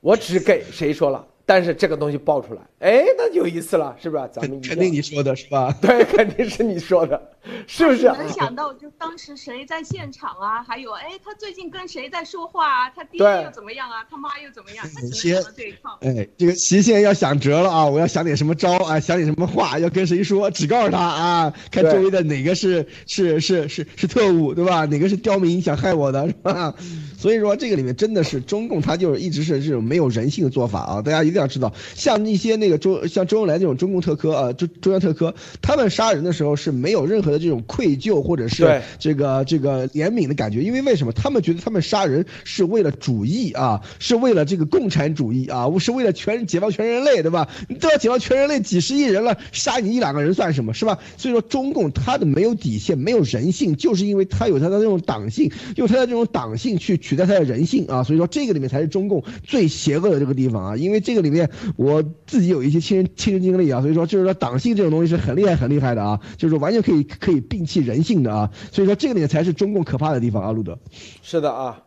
我只给谁说了。但是这个东西爆出来，哎，那有意思了，是不是？咱们肯定你说的是吧？对，肯定是你说的，是不是？能想到就当时谁在现场啊？还有，哎，他最近跟谁在说话啊？他爹又怎么样啊？他妈又怎么样？他只能这一套。哎，这个习现在要想辙了啊！我要想点什么招啊？想点什么话？要跟谁说？只告诉他啊，看周围的哪个是是是是是特务，对吧？哪个是刁民想害我的，是吧？所以说这个里面真的是中共，他就是一直是这种没有人性的做法啊！大家一。定要知道，像一些那个周像周恩来这种中共特科啊，中中央特科，他们杀人的时候是没有任何的这种愧疚或者是这个这个怜悯的感觉，因为为什么？他们觉得他们杀人是为了主义啊，是为了这个共产主义啊，是为了全解放全人类，对吧？你都要解放全人类几十亿人了，杀你一两个人算什么，是吧？所以说中共他的没有底线，没有人性，就是因为他有他的这种党性，用他的这种党性去取代他的人性啊，所以说这个里面才是中共最邪恶的这个地方啊，因为这个里面我自己有一些亲身亲身经历啊，所以说就是说党性这种东西是很厉害很厉害的啊，就是完全可以可以摒弃人性的啊，所以说这个点才是中共可怕的地方啊，路德。是的啊，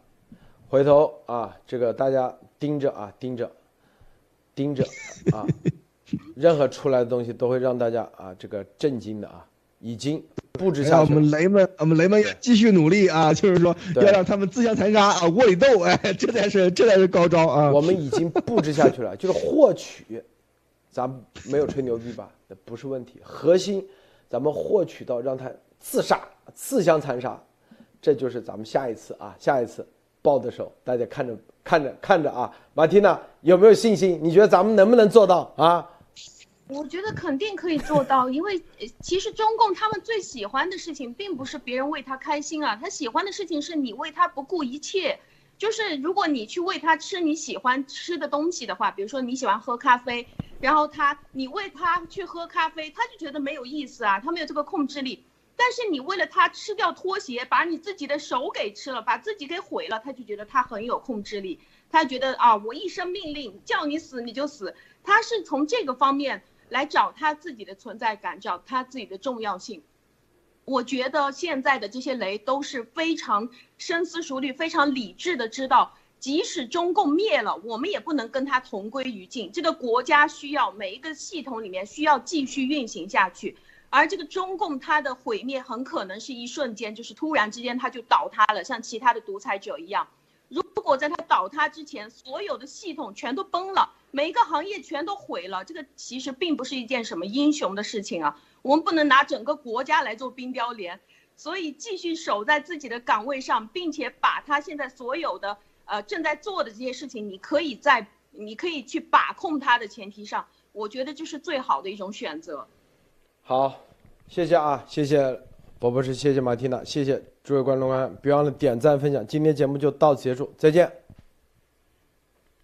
回头啊，这个大家盯着啊，盯着，盯着啊，任何出来的东西都会让大家啊这个震惊的啊，已经布置下去。我们雷们，我们雷们要继续努力啊，就是说要让他们自相残杀啊，窝里斗，哎，这才是这才是高招啊。我们已经布置下去了，就是获取，咱没有吹牛逼吧？那不是问题，核心，咱们获取到让他自杀、自相残杀。这就是咱们下一次啊，下一次报的时候，大家看着看着看着啊，马蒂娜有没有信心？你觉得咱们能不能做到啊？我觉得肯定可以做到，因为其实中共他们最喜欢的事情，并不是别人为他开心啊，他喜欢的事情是你为他不顾一切。就是如果你去喂他吃你喜欢吃的东西的话，比如说你喜欢喝咖啡，然后他你喂他去喝咖啡，他就觉得没有意思啊，他没有这个控制力。但是你为了他吃掉拖鞋，把你自己的手给吃了，把自己给毁了，他就觉得他很有控制力，他觉得啊，我一声命令叫你死你就死，他是从这个方面来找他自己的存在感，找他自己的重要性。我觉得现在的这些雷都是非常深思熟虑、非常理智的，知道即使中共灭了，我们也不能跟他同归于尽，这个国家需要每一个系统里面需要继续运行下去。而这个中共它的毁灭很可能是一瞬间，就是突然之间它就倒塌了，像其他的独裁者一样。如果在它倒塌之前，所有的系统全都崩了，每一个行业全都毁了，这个其实并不是一件什么英雄的事情啊。我们不能拿整个国家来做冰雕连，所以继续守在自己的岗位上，并且把他现在所有的呃正在做的这些事情，你可以在你可以去把控它的前提上，我觉得就是最好的一种选择。好，谢谢啊，谢谢博博士，谢谢马蒂娜，谢谢诸位观众观看，别忘了点赞分享，今天节目就到此结束，再见。